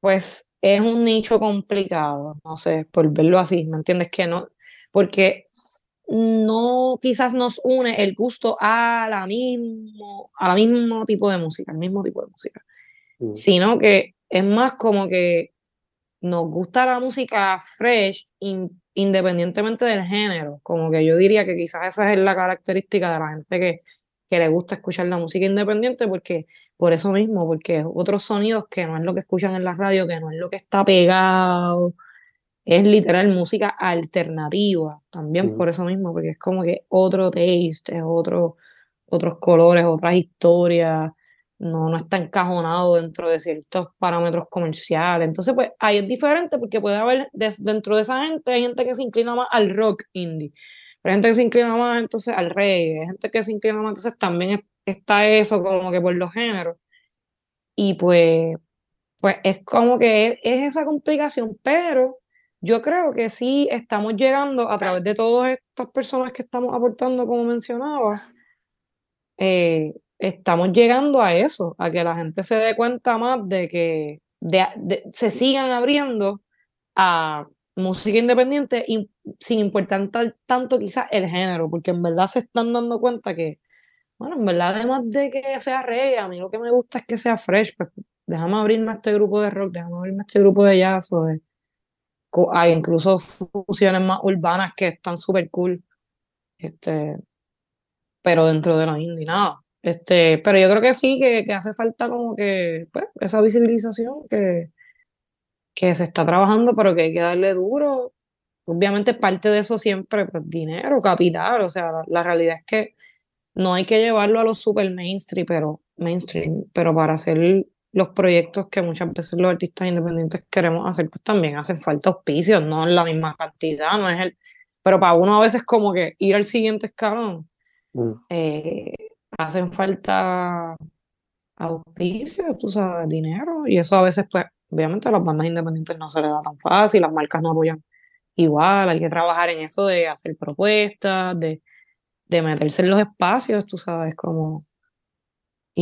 [SPEAKER 2] pues es un nicho complicado, no sé, por verlo así, ¿me entiendes? Que no, porque no quizás nos une el gusto a la mismo, a la mismo tipo de música, al mismo tipo de música,
[SPEAKER 1] Mm.
[SPEAKER 2] sino que es más como que nos gusta la música fresh in- independientemente del género, como que yo diría que quizás esa es la característica de la gente que, que le gusta escuchar la música independiente, porque por eso mismo, porque otros sonidos que no es lo que escuchan en la radio, que no es lo que está pegado, es literal música alternativa, también por eso mismo, porque es como que otro taste, es otro, otros colores, otras historias, no, no está encajonado dentro de ciertos parámetros comerciales. Entonces, pues ahí es diferente porque puede haber dentro de esa gente, hay gente que se inclina más al rock indie, pero hay gente que se inclina más entonces al reggae, hay gente que se inclina más, entonces también es- está eso como que por los géneros. Y pues, pues es como que es, es esa complicación, pero yo creo que sí estamos llegando a través de todas estas personas que estamos aportando, como mencionaba, eh, estamos llegando a eso, a que la gente se dé cuenta más de que se sigan abriendo a música independiente y sin importar tanto quizás el género, porque en verdad se están dando cuenta que, bueno, en verdad además de que sea reggae, a mí lo que me gusta es que sea fresh, pues déjame abrirme a este grupo de rock, déjame abrirme a este grupo de jazz o de, hay incluso fusiones más urbanas que están súper cool. Este, pero dentro de la indie, nada. Este, pero yo creo que sí, que, que hace falta como que, pues, esa visibilización que, que se está trabajando, pero que hay que darle duro. Obviamente parte de eso siempre, pues, dinero, capital, o sea, la, la realidad es que no hay que llevarlo a los super mainstream, pero, mainstream, pero para hacer los proyectos que muchas veces los artistas independientes queremos hacer, pues también hacen falta auspicios, no en la misma cantidad, no es el, pero para uno a veces como que ir al siguiente escalón
[SPEAKER 1] Mm.
[SPEAKER 2] eh, hacen falta auspicios, tú sabes, dinero, y eso a veces, pues, obviamente a las bandas independientes no se les da tan fácil, las marcas no apoyan igual, hay que trabajar en eso de hacer propuestas, de, de meterse en los espacios, tú sabes, como,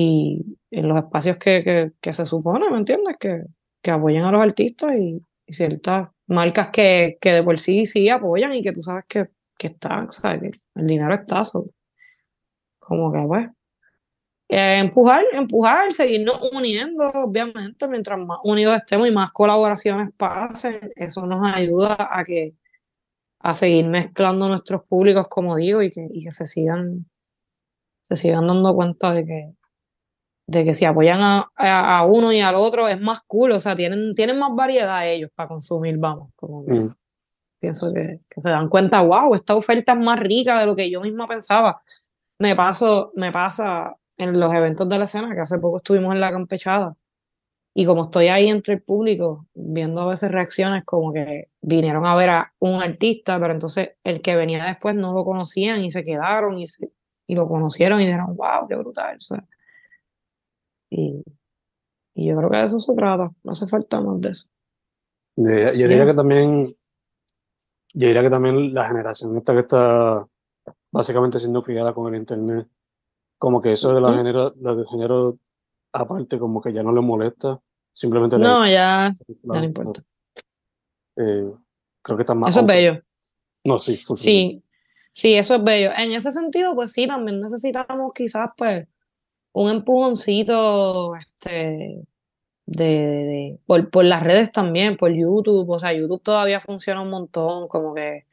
[SPEAKER 2] y en los espacios que, que, que se supone, ¿me entiendes? Que, que apoyen a los artistas y, y ciertas marcas que, que de por sí sí apoyan y que tú sabes que, que están, ¿sabes? Que el dinero está, so- como que pues eh, empujar, empujar, seguirnos uniendo, obviamente, mientras más unidos estemos y más colaboraciones pasen, eso nos ayuda a que a seguir mezclando nuestros públicos, como digo, y que, y que se sigan, se sigan dando cuenta de que, de que si apoyan a, a, a uno y al otro es más cool, o sea, tienen, tienen más variedad ellos para consumir, vamos, como que
[SPEAKER 1] Mm.
[SPEAKER 2] pienso que, que se dan cuenta, wow, esta oferta es más rica de lo que yo misma pensaba. Me paso, me pasa en los eventos de la escena, que hace poco estuvimos en la campechada, y como estoy ahí entre el público, viendo a veces reacciones como que vinieron a ver a un artista, pero entonces el que venía después no lo conocían y se quedaron y, se- y lo conocieron y dijeron, wow, qué brutal. o sea. Y, y yo creo que de eso se trata, no hace falta más de eso.
[SPEAKER 1] Yo, yo diría que también, yo diría que también la generación esta que está básicamente siendo criada con el internet, como que eso de la
[SPEAKER 2] Ujú.
[SPEAKER 1] género, la de género aparte, como que ya no le molesta, simplemente le
[SPEAKER 2] No, ya, ya
[SPEAKER 1] claro,
[SPEAKER 2] no importa.
[SPEAKER 1] eh, creo que está más
[SPEAKER 2] Eso es bello.
[SPEAKER 1] No, sí, full.
[SPEAKER 2] Sí, sí, eso es bello. En ese sentido, pues sí, también necesitamos quizás pues un empujoncito este, de, de- por, por las redes también, por YouTube. O sea, YouTube todavía funciona un montón, como que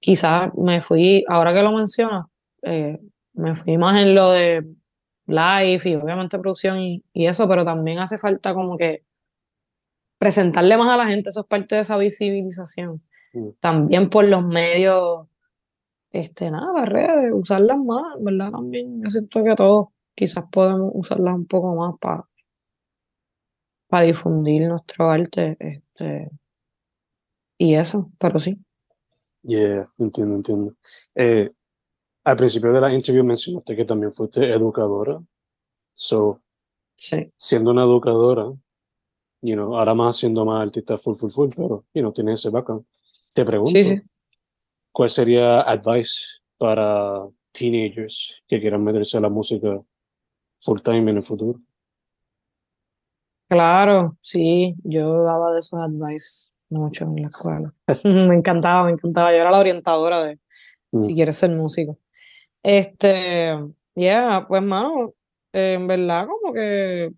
[SPEAKER 2] quizás me fui, ahora que lo mencionas, eh, me fui más en lo de live y obviamente producción y, y eso, pero también hace falta como que presentarle más a la gente, eso es parte de esa visibilización.
[SPEAKER 1] Mm.
[SPEAKER 2] También por los medios, este, nada, las redes, usarlas más, ¿verdad? También yo siento que todos quizás podemos usarlas un poco más para para difundir nuestro arte, este, y eso, pero sí.
[SPEAKER 1] Yeah, entiendo, entiendo. Eh, al principio de la interview mencionaste que también fuiste educadora. So,
[SPEAKER 2] Sí.
[SPEAKER 1] siendo una educadora, you know, ahora más siendo más artista full, full, full, pero, you know, tienes ese background. Te pregunto,
[SPEAKER 2] Sí, sí.
[SPEAKER 1] ¿cuál sería advice para teenagers que quieran meterse a la música full time en el futuro?
[SPEAKER 2] Claro, sí, yo daba de esos advice mucho en la escuela. Me encantaba, me encantaba. Yo era la orientadora de
[SPEAKER 1] Mm.
[SPEAKER 2] si quieres ser músico. Este, yeah, pues mano, eh, en verdad como que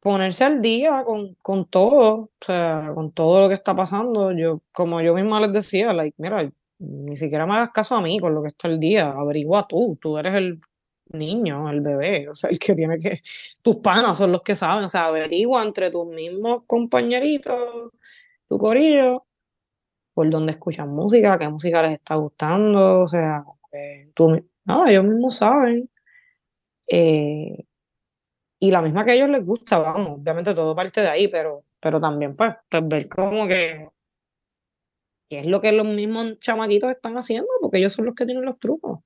[SPEAKER 2] ponerse al día con, con todo, o sea, con todo lo que está pasando. Yo, como yo misma les decía, like, mira, ni siquiera me hagas caso a mí con lo que está al día, averigua tú, tú eres el niño, el bebé, o sea, el que tiene que, tus panas son los que saben, o sea, averigua entre tus mismos compañeritos, tu corillo, por dónde escuchan música, qué música les está gustando, o sea, eh, tú, nada, ellos mismos saben. Eh, y la misma que a ellos les gusta, vamos, obviamente todo parte de ahí, pero, pero también pues, pues ver como que qué es lo que los mismos chamaquitos están haciendo, porque ellos son los que tienen los trucos.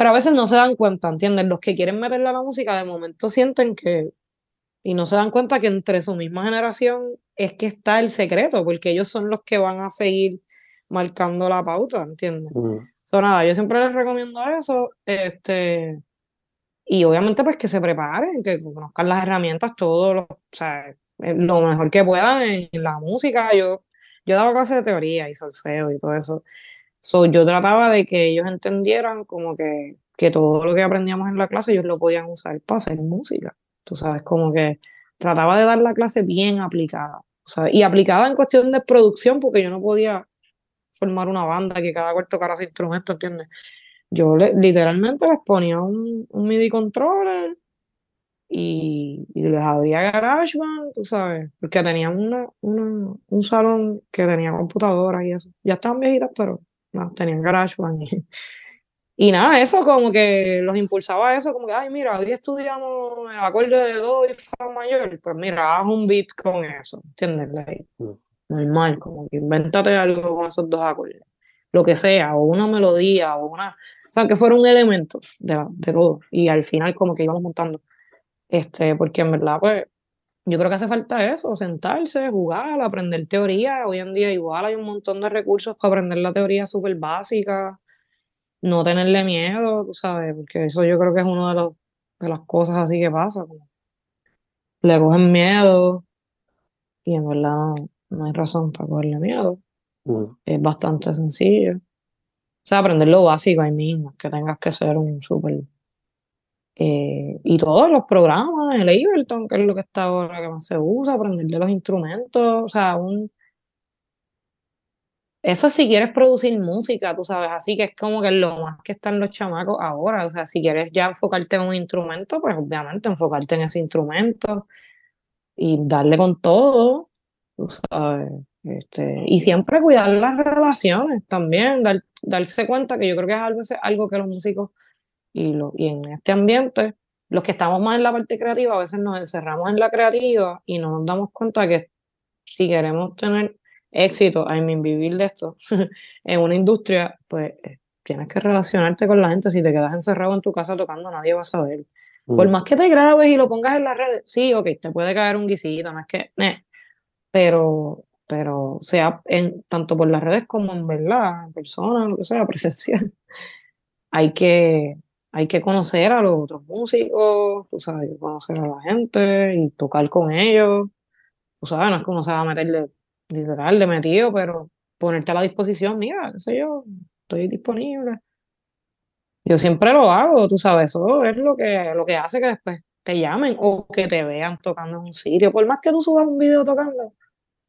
[SPEAKER 2] Pero a veces no se dan cuenta, ¿entiendes? Los que quieren meterle a la música de momento sienten que, y no se dan cuenta que entre su misma generación es que está el secreto, porque ellos son los que van a seguir marcando la pauta, ¿entiendes?
[SPEAKER 1] Mm,
[SPEAKER 2] So, nada, yo siempre les recomiendo eso, este, y obviamente pues que se preparen, que conozcan las herramientas, todo lo, o sea, eh, lo mejor que puedan en la música. Yo, yo daba clases de teoría y solfeo y todo eso. So, yo trataba de que ellos entendieran como que, que todo lo que aprendíamos en la clase ellos lo podían usar para hacer música. Tú sabes, como que trataba de dar la clase bien aplicada. Sea, y aplicada en cuestión de producción, porque yo no podía formar una banda que cada cual tocara su instrumento, ¿entiendes? Yo le- literalmente les ponía un, un MIDI controller y, y les abría GarageBand, tú sabes, porque tenían una, una- un salón que tenía computadoras y eso. Ya estaban viejitas, pero no, tenían GarageBand. Y, y nada, eso como que los impulsaba a eso, como que, ay, mira, hoy estudiamos el acorde de do y fa mayor, pues mira, haz un beat con eso, ¿entiendes? Like,
[SPEAKER 1] Mm.
[SPEAKER 2] normal, como que invéntate algo con esos dos acordes, lo que sea, o una melodía, o una, o sea, que fuera un elemento de, la- de todo, y al final como que íbamos montando, este, porque en verdad, pues, yo creo que hace falta eso, sentarse, jugar, aprender teoría, hoy en día igual hay un montón de recursos para aprender la teoría súper básica, no tenerle miedo, tú sabes, porque eso yo creo que es una de, los, de las cosas así que pasa, como le cogen miedo, y en verdad no, no hay razón para cogerle miedo.
[SPEAKER 1] Mm,
[SPEAKER 2] es bastante sencillo. O sea, aprender lo básico ahí mismo, que tengas que ser un súper... eh, y todos los programas, el Ableton, que es lo que está ahora que más se usa, aprender de los instrumentos, o sea, un... Eso si quieres producir música, tú sabes, así que es como que lo más que están los chamacos ahora, o sea, si quieres ya enfocarte en un instrumento, pues obviamente enfocarte en ese instrumento y darle con todo, tú sabes. Este, y siempre cuidar las relaciones también, dar- darse cuenta que yo creo que es algo, algo que los músicos y, lo, y en este ambiente, los que estamos más en la parte creativa, a veces nos encerramos en la creativa y no nos damos cuenta que si queremos tener éxito, I mean, vivir de esto en una industria, pues eh, tienes que relacionarte con la gente. Si te quedas encerrado en tu casa tocando, nadie va a saber. Por
[SPEAKER 1] mm,
[SPEAKER 2] más que te grabes y lo pongas en las redes, sí, ok, te puede caer un guisito, no es que, eh, pero, pero sea en, tanto por las redes como en verdad, en persona, lo que sea, presencial, hay que, hay que conocer a los otros músicos, tú sabes, conocer a la gente y tocar con ellos, tú sabes, no es que uno se va a meterle literal de metido, pero ponerte a la disposición, mira, qué sé yo, estoy disponible. Yo siempre lo hago, tú sabes, eso es lo que, lo que hace que después te llamen o que te vean tocando en un sitio. Por más que tú subas un video tocando,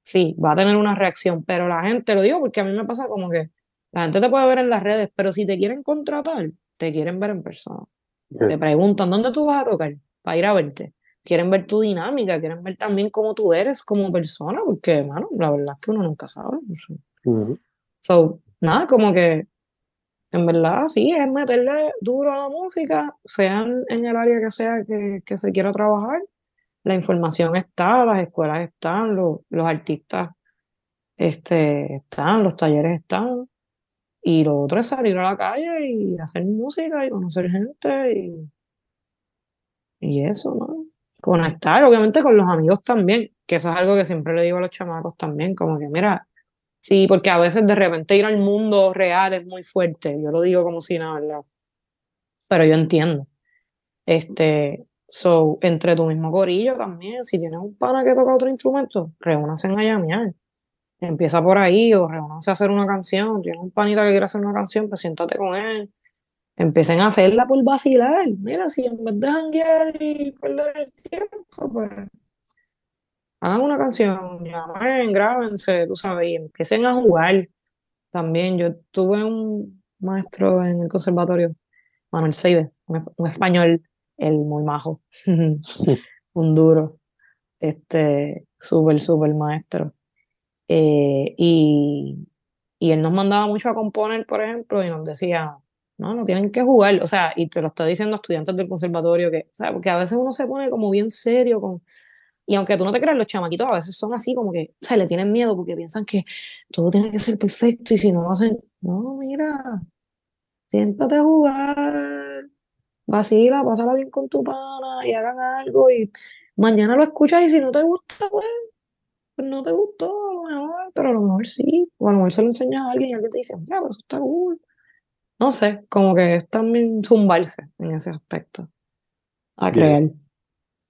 [SPEAKER 2] sí, va a tener una reacción, pero la gente, lo digo porque a mí me pasa como que la gente te puede ver en las redes, pero si te quieren contratar, te quieren ver en persona. Te preguntan, ¿dónde tú vas a tocar? Para ir a verte. Quieren ver tu dinámica, quieren ver también cómo tú eres como persona, porque, hermano, la verdad es que uno nunca sabe. So, nada, como que en verdad sí, es meterle duro a la música, sea en, en el área que sea que, que se quiera trabajar. La información está, las escuelas están, los, los artistas este, están, los talleres están. Y lo otro es salir a la calle y hacer música y conocer gente y, y eso, ¿no? Conectar, obviamente, con los amigos también, que eso es algo que siempre le digo a los chamacos también, como que, mira, sí, porque a veces de repente ir al mundo real es muy fuerte, yo lo digo como si nada, ¿verdad? Pero yo entiendo. Este, so, entre tu mismo corillo también, si tienes un pana que toca otro instrumento, reúnanse a llamear. Empieza por ahí o reúnanse a hacer una canción. Tienes un panita que quiere hacer una canción, pues siéntate con él. Empiecen a hacerla por vacilar. Mira, si en vez de janguear y perder el tiempo, pues hagan una canción, llamen, grábense, tú sabes, y empiecen a jugar. También yo tuve un maestro en el conservatorio, Manuel Seide, un, un español, el muy majo, un duro, este, súper, súper maestro. Eh, y, y él nos mandaba mucho a componer, por ejemplo, y nos decía, no, no tienen que jugar, o sea, y te lo está diciendo estudiantes del conservatorio, que, o sea, porque a veces uno se pone como bien serio con, y aunque tú no te creas, los chamaquitos a veces son así, como que, o le tienen miedo porque piensan que todo tiene que ser perfecto y si no hacen, no, mira, siéntate a jugar, vacila, pásala bien con tu pana y hagan algo y mañana lo escuchas y si no te gusta, pues no te gustó, a lo mejor, pero a lo mejor sí, o a lo mejor se lo enseñas a alguien y alguien te dice, ya, pero eso está cool. No sé, como que es también zumbarse en ese aspecto, a
[SPEAKER 1] Bien.
[SPEAKER 2] crear.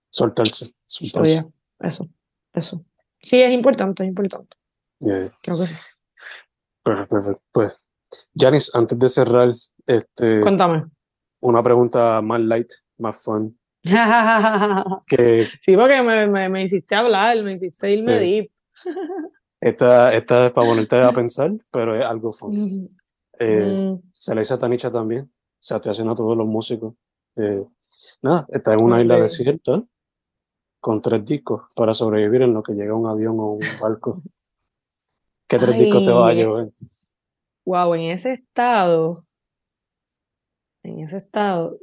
[SPEAKER 1] Soltarse. soltarse.
[SPEAKER 2] Oye, eso, eso. Sí, es importante, es importante.
[SPEAKER 1] Yeah.
[SPEAKER 2] Creo que sí.
[SPEAKER 1] Perfecto, perfecto. Pues, Janice, antes de cerrar, este,
[SPEAKER 2] Cuéntame.
[SPEAKER 1] una pregunta más light, más fun. Que
[SPEAKER 2] Sí, porque me, me, me hiciste hablar, me hiciste irme
[SPEAKER 1] Sí.
[SPEAKER 2] deep.
[SPEAKER 1] esta, esta es para ponerte a pensar, pero es algo fun. Eh,
[SPEAKER 2] Mm,
[SPEAKER 1] se le hizo a Tanicha también. O sea, estoy haciendo a todos los músicos. Eh, nada, está en una isla
[SPEAKER 2] Ok.
[SPEAKER 1] desierta con tres discos para sobrevivir en lo que llega un avión o un barco. ¿Qué tres discos te vas a llevar?
[SPEAKER 2] Wow, en ese estado, en ese estado,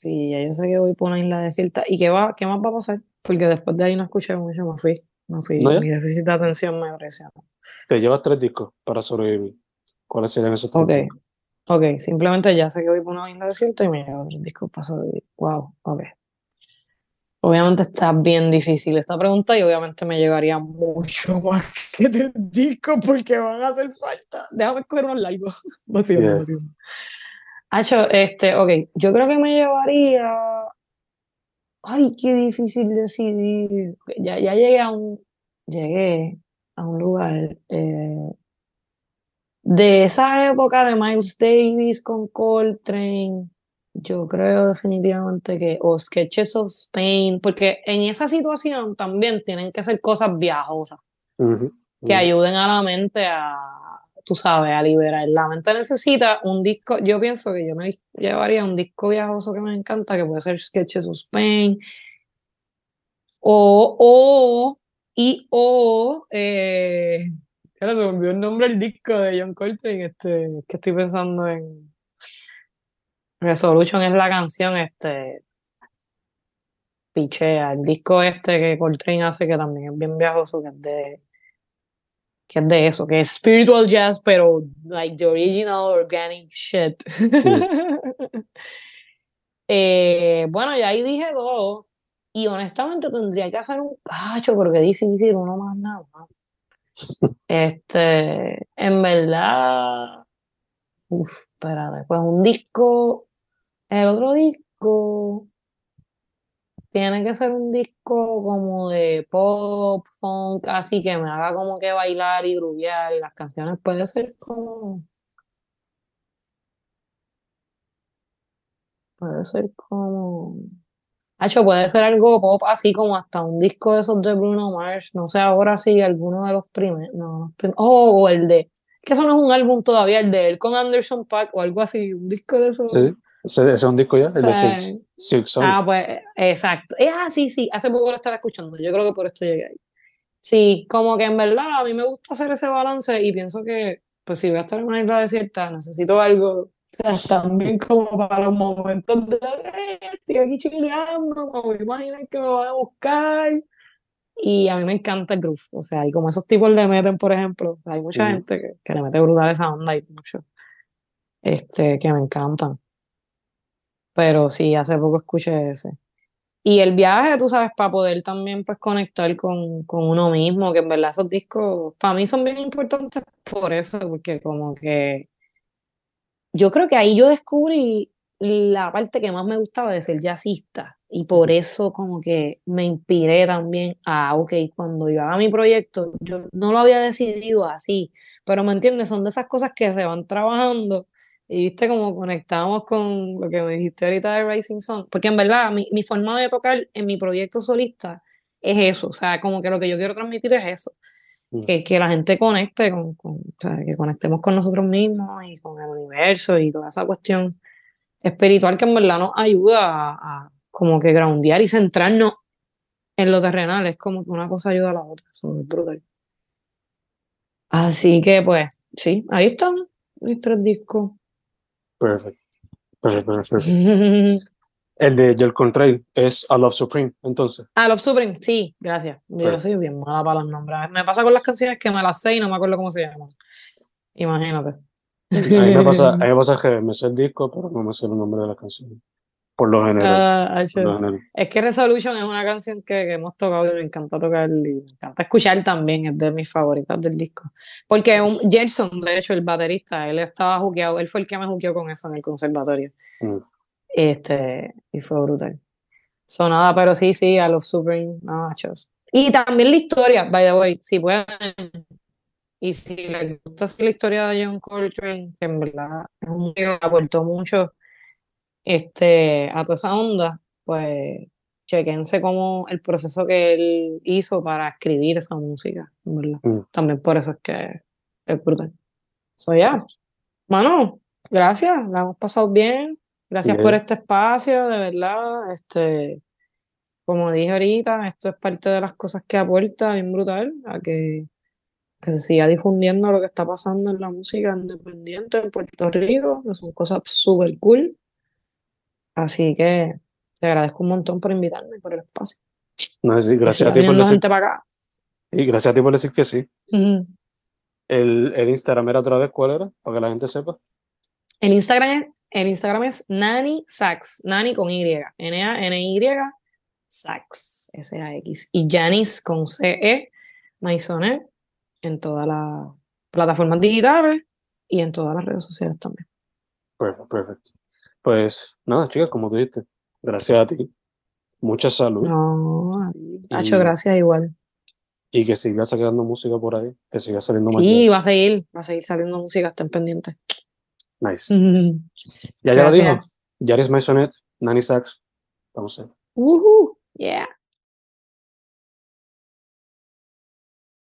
[SPEAKER 2] sí, ya yo sé que voy por una isla desierta. ¿Y qué va, qué más va a pasar? Porque después de ahí no escuché mucho, me fui, me fui. Mi déficit de atención me presionó.
[SPEAKER 1] Te llevas tres discos para sobrevivir. ¿Cuáles serían esos tres
[SPEAKER 2] Ok,
[SPEAKER 1] discos?
[SPEAKER 2] ok, simplemente ya sé que voy por una isla desierta y me llevo tres discos para sobrevivir. Wow, ok. Obviamente está bien difícil esta pregunta y obviamente me llevaría mucho más que tres discos porque van a hacer falta. Déjame escoger unos largos. Vacío,
[SPEAKER 1] Yeah.
[SPEAKER 2] vacío. Hacho, este, ok, yo creo que me llevaría. Ay, qué difícil decidir. Ya, ya llegué a un, llegué a un lugar eh, de esa época de Miles Davis con Coltrane. Yo creo definitivamente que, o Sketches of Spain, porque en esa situación también tienen que ser cosas viajosas que ayuden a la mente a, tú sabes, a liberar. La mente necesita un disco, yo pienso que yo me llevaría un disco viajoso que me encanta, que puede ser Sketches of Spain, o, o, y o, eh, ahora se me olvidó el nombre del disco de John Coltrane, este, que estoy pensando en Resolution es la canción, este, pichea, el disco este que Coltrane hace que también es bien viajoso, que es de que es de eso, que es spiritual jazz, pero like the original organic shit. Eh, bueno, ya ahí dije dos, y honestamente tendría que hacer un cacho, porque difícil uno más nada. más. Este, en verdad, uff, espérate, pues un disco, el otro disco tiene que ser un disco como de pop, funk, así que me haga como que bailar y grubear, y las canciones puede ser como, puede ser como, Hacho, puede ser algo pop así como hasta un disco de esos de Bruno Mars, no sé ahora si alguno de los primeros, no, oh, o el de, que eso no es un álbum todavía, el de él con Anderson Paak o algo así, un disco de esos.
[SPEAKER 1] Sí, sí. Ese, es un disco ya, el de
[SPEAKER 2] sea,
[SPEAKER 1] Silk, Silk Sonic.
[SPEAKER 2] Ah, pues, exacto. Eh, ah, sí, sí, hace poco lo estaba escuchando, yo creo que por esto llegué ahí. Sí, como que en verdad a mí me gusta hacer ese balance y pienso que, pues si voy a estar en una isla desierta, necesito algo, o sea, también como para los momentos de, "Eh, estoy aquí chileando, a imaginar que me van a buscar. Y a mí me encanta el groove, o sea, y como esos tipos le meten, por ejemplo, o sea, hay mucha
[SPEAKER 1] Ujú.
[SPEAKER 2] gente que, que le mete brutal esa onda y mucho, este, que me encantan. Pero sí, hace poco escuché ese. Y el viaje, tú sabes, para poder también pues conectar con, con uno mismo, que en verdad esos discos para mí son bien importantes por eso, porque como que yo creo que ahí yo descubrí la parte que más me gustaba de ser jazzista y por eso como que me inspiré también a, ok, cuando yo haga mi proyecto, yo no lo había decidido así, pero me entiendes, son de esas cosas que se van trabajando y viste como conectamos con lo que me dijiste ahorita de Rising Sun, porque en verdad mi, mi forma de tocar en mi proyecto solista es eso, o sea, como que lo que yo quiero transmitir es eso,
[SPEAKER 1] Mm.
[SPEAKER 2] que, que la gente conecte con, con o sea, que conectemos con nosotros mismos y con el universo y toda esa cuestión espiritual que en verdad nos ayuda a, a como que groundear y centrarnos en lo terrenal, es como que una cosa ayuda a la otra, eso es brutal. Así que pues, sí, ahí están mis tres discos.
[SPEAKER 1] Perfecto. Perfecto, perfecto. El de Joel Contrail es A Love Supreme, entonces.
[SPEAKER 2] Ah, Love Supreme, sí, gracias. Yo soy bien mala para los nombres. Me pasa con las canciones que me las sé y no me acuerdo cómo se llaman. Imagínate.
[SPEAKER 1] A mí me pasa, a mí me pasa que me sé el disco, pero no me sé el nombre de la canción. Por lo general.
[SPEAKER 2] Ah,
[SPEAKER 1] por lo general.
[SPEAKER 2] Es que Resolution es una canción que, que hemos tocado y me encanta tocar y me encanta escuchar también, es de mis favoritas del disco. Porque un, Gerson, de hecho, el baterista, él estaba juqueado, él fue el que me juqueó con eso en el conservatorio.
[SPEAKER 1] Mm.
[SPEAKER 2] Este, y fue brutal. Sonaba, pero sí, sí, a los Supreme, no, chos. Y también la historia, by the way, si pueden. Y si les gusta la historia de John Coltrane, que en verdad es un que aportó mucho este, a toda esa onda, pues chequense como el proceso que él hizo para escribir esa música, verdad.
[SPEAKER 1] Mm.
[SPEAKER 2] También por eso es que es brutal. So, ya. Bueno, gracias, la hemos pasado bien. Gracias por
[SPEAKER 1] Bien.
[SPEAKER 2] este espacio, de verdad. Este, como dije ahorita, esto es parte de las cosas que aporta bien brutal a que, que se siga difundiendo lo que está pasando en la música independiente en Puerto Rico, que son cosas súper cool. Así que te agradezco un montón por invitarme, por el espacio.
[SPEAKER 1] No, sí, gracias a ti por decir,
[SPEAKER 2] gente para acá.
[SPEAKER 1] y gracias a ti por decir que sí. El, el Instagram era otra vez, ¿cuál era? Para que la gente sepa.
[SPEAKER 2] El Instagram, es- el Instagram es Nani Sax, Nani con Y, N-A-N-Y, Sax, S-A-X. Y Janice con C-E, Maisonet, en todas las plataformas digitales y en todas las redes sociales también.
[SPEAKER 1] Perfecto, perfecto. Pues nada, chicas, como tú dijiste, gracias a ti. Mucha salud
[SPEAKER 2] No, Hacho,
[SPEAKER 1] Y-
[SPEAKER 2] gracias igual.
[SPEAKER 1] y que sigas sacando música por ahí, que siga saliendo más
[SPEAKER 2] Sí, va a seguir, va a seguir saliendo música, estén pendientes.
[SPEAKER 1] Nice. Ya ya lo dijo. Yaris Maisonet, Nani Sax. Estamos ahí.
[SPEAKER 2] Woohoo, yeah.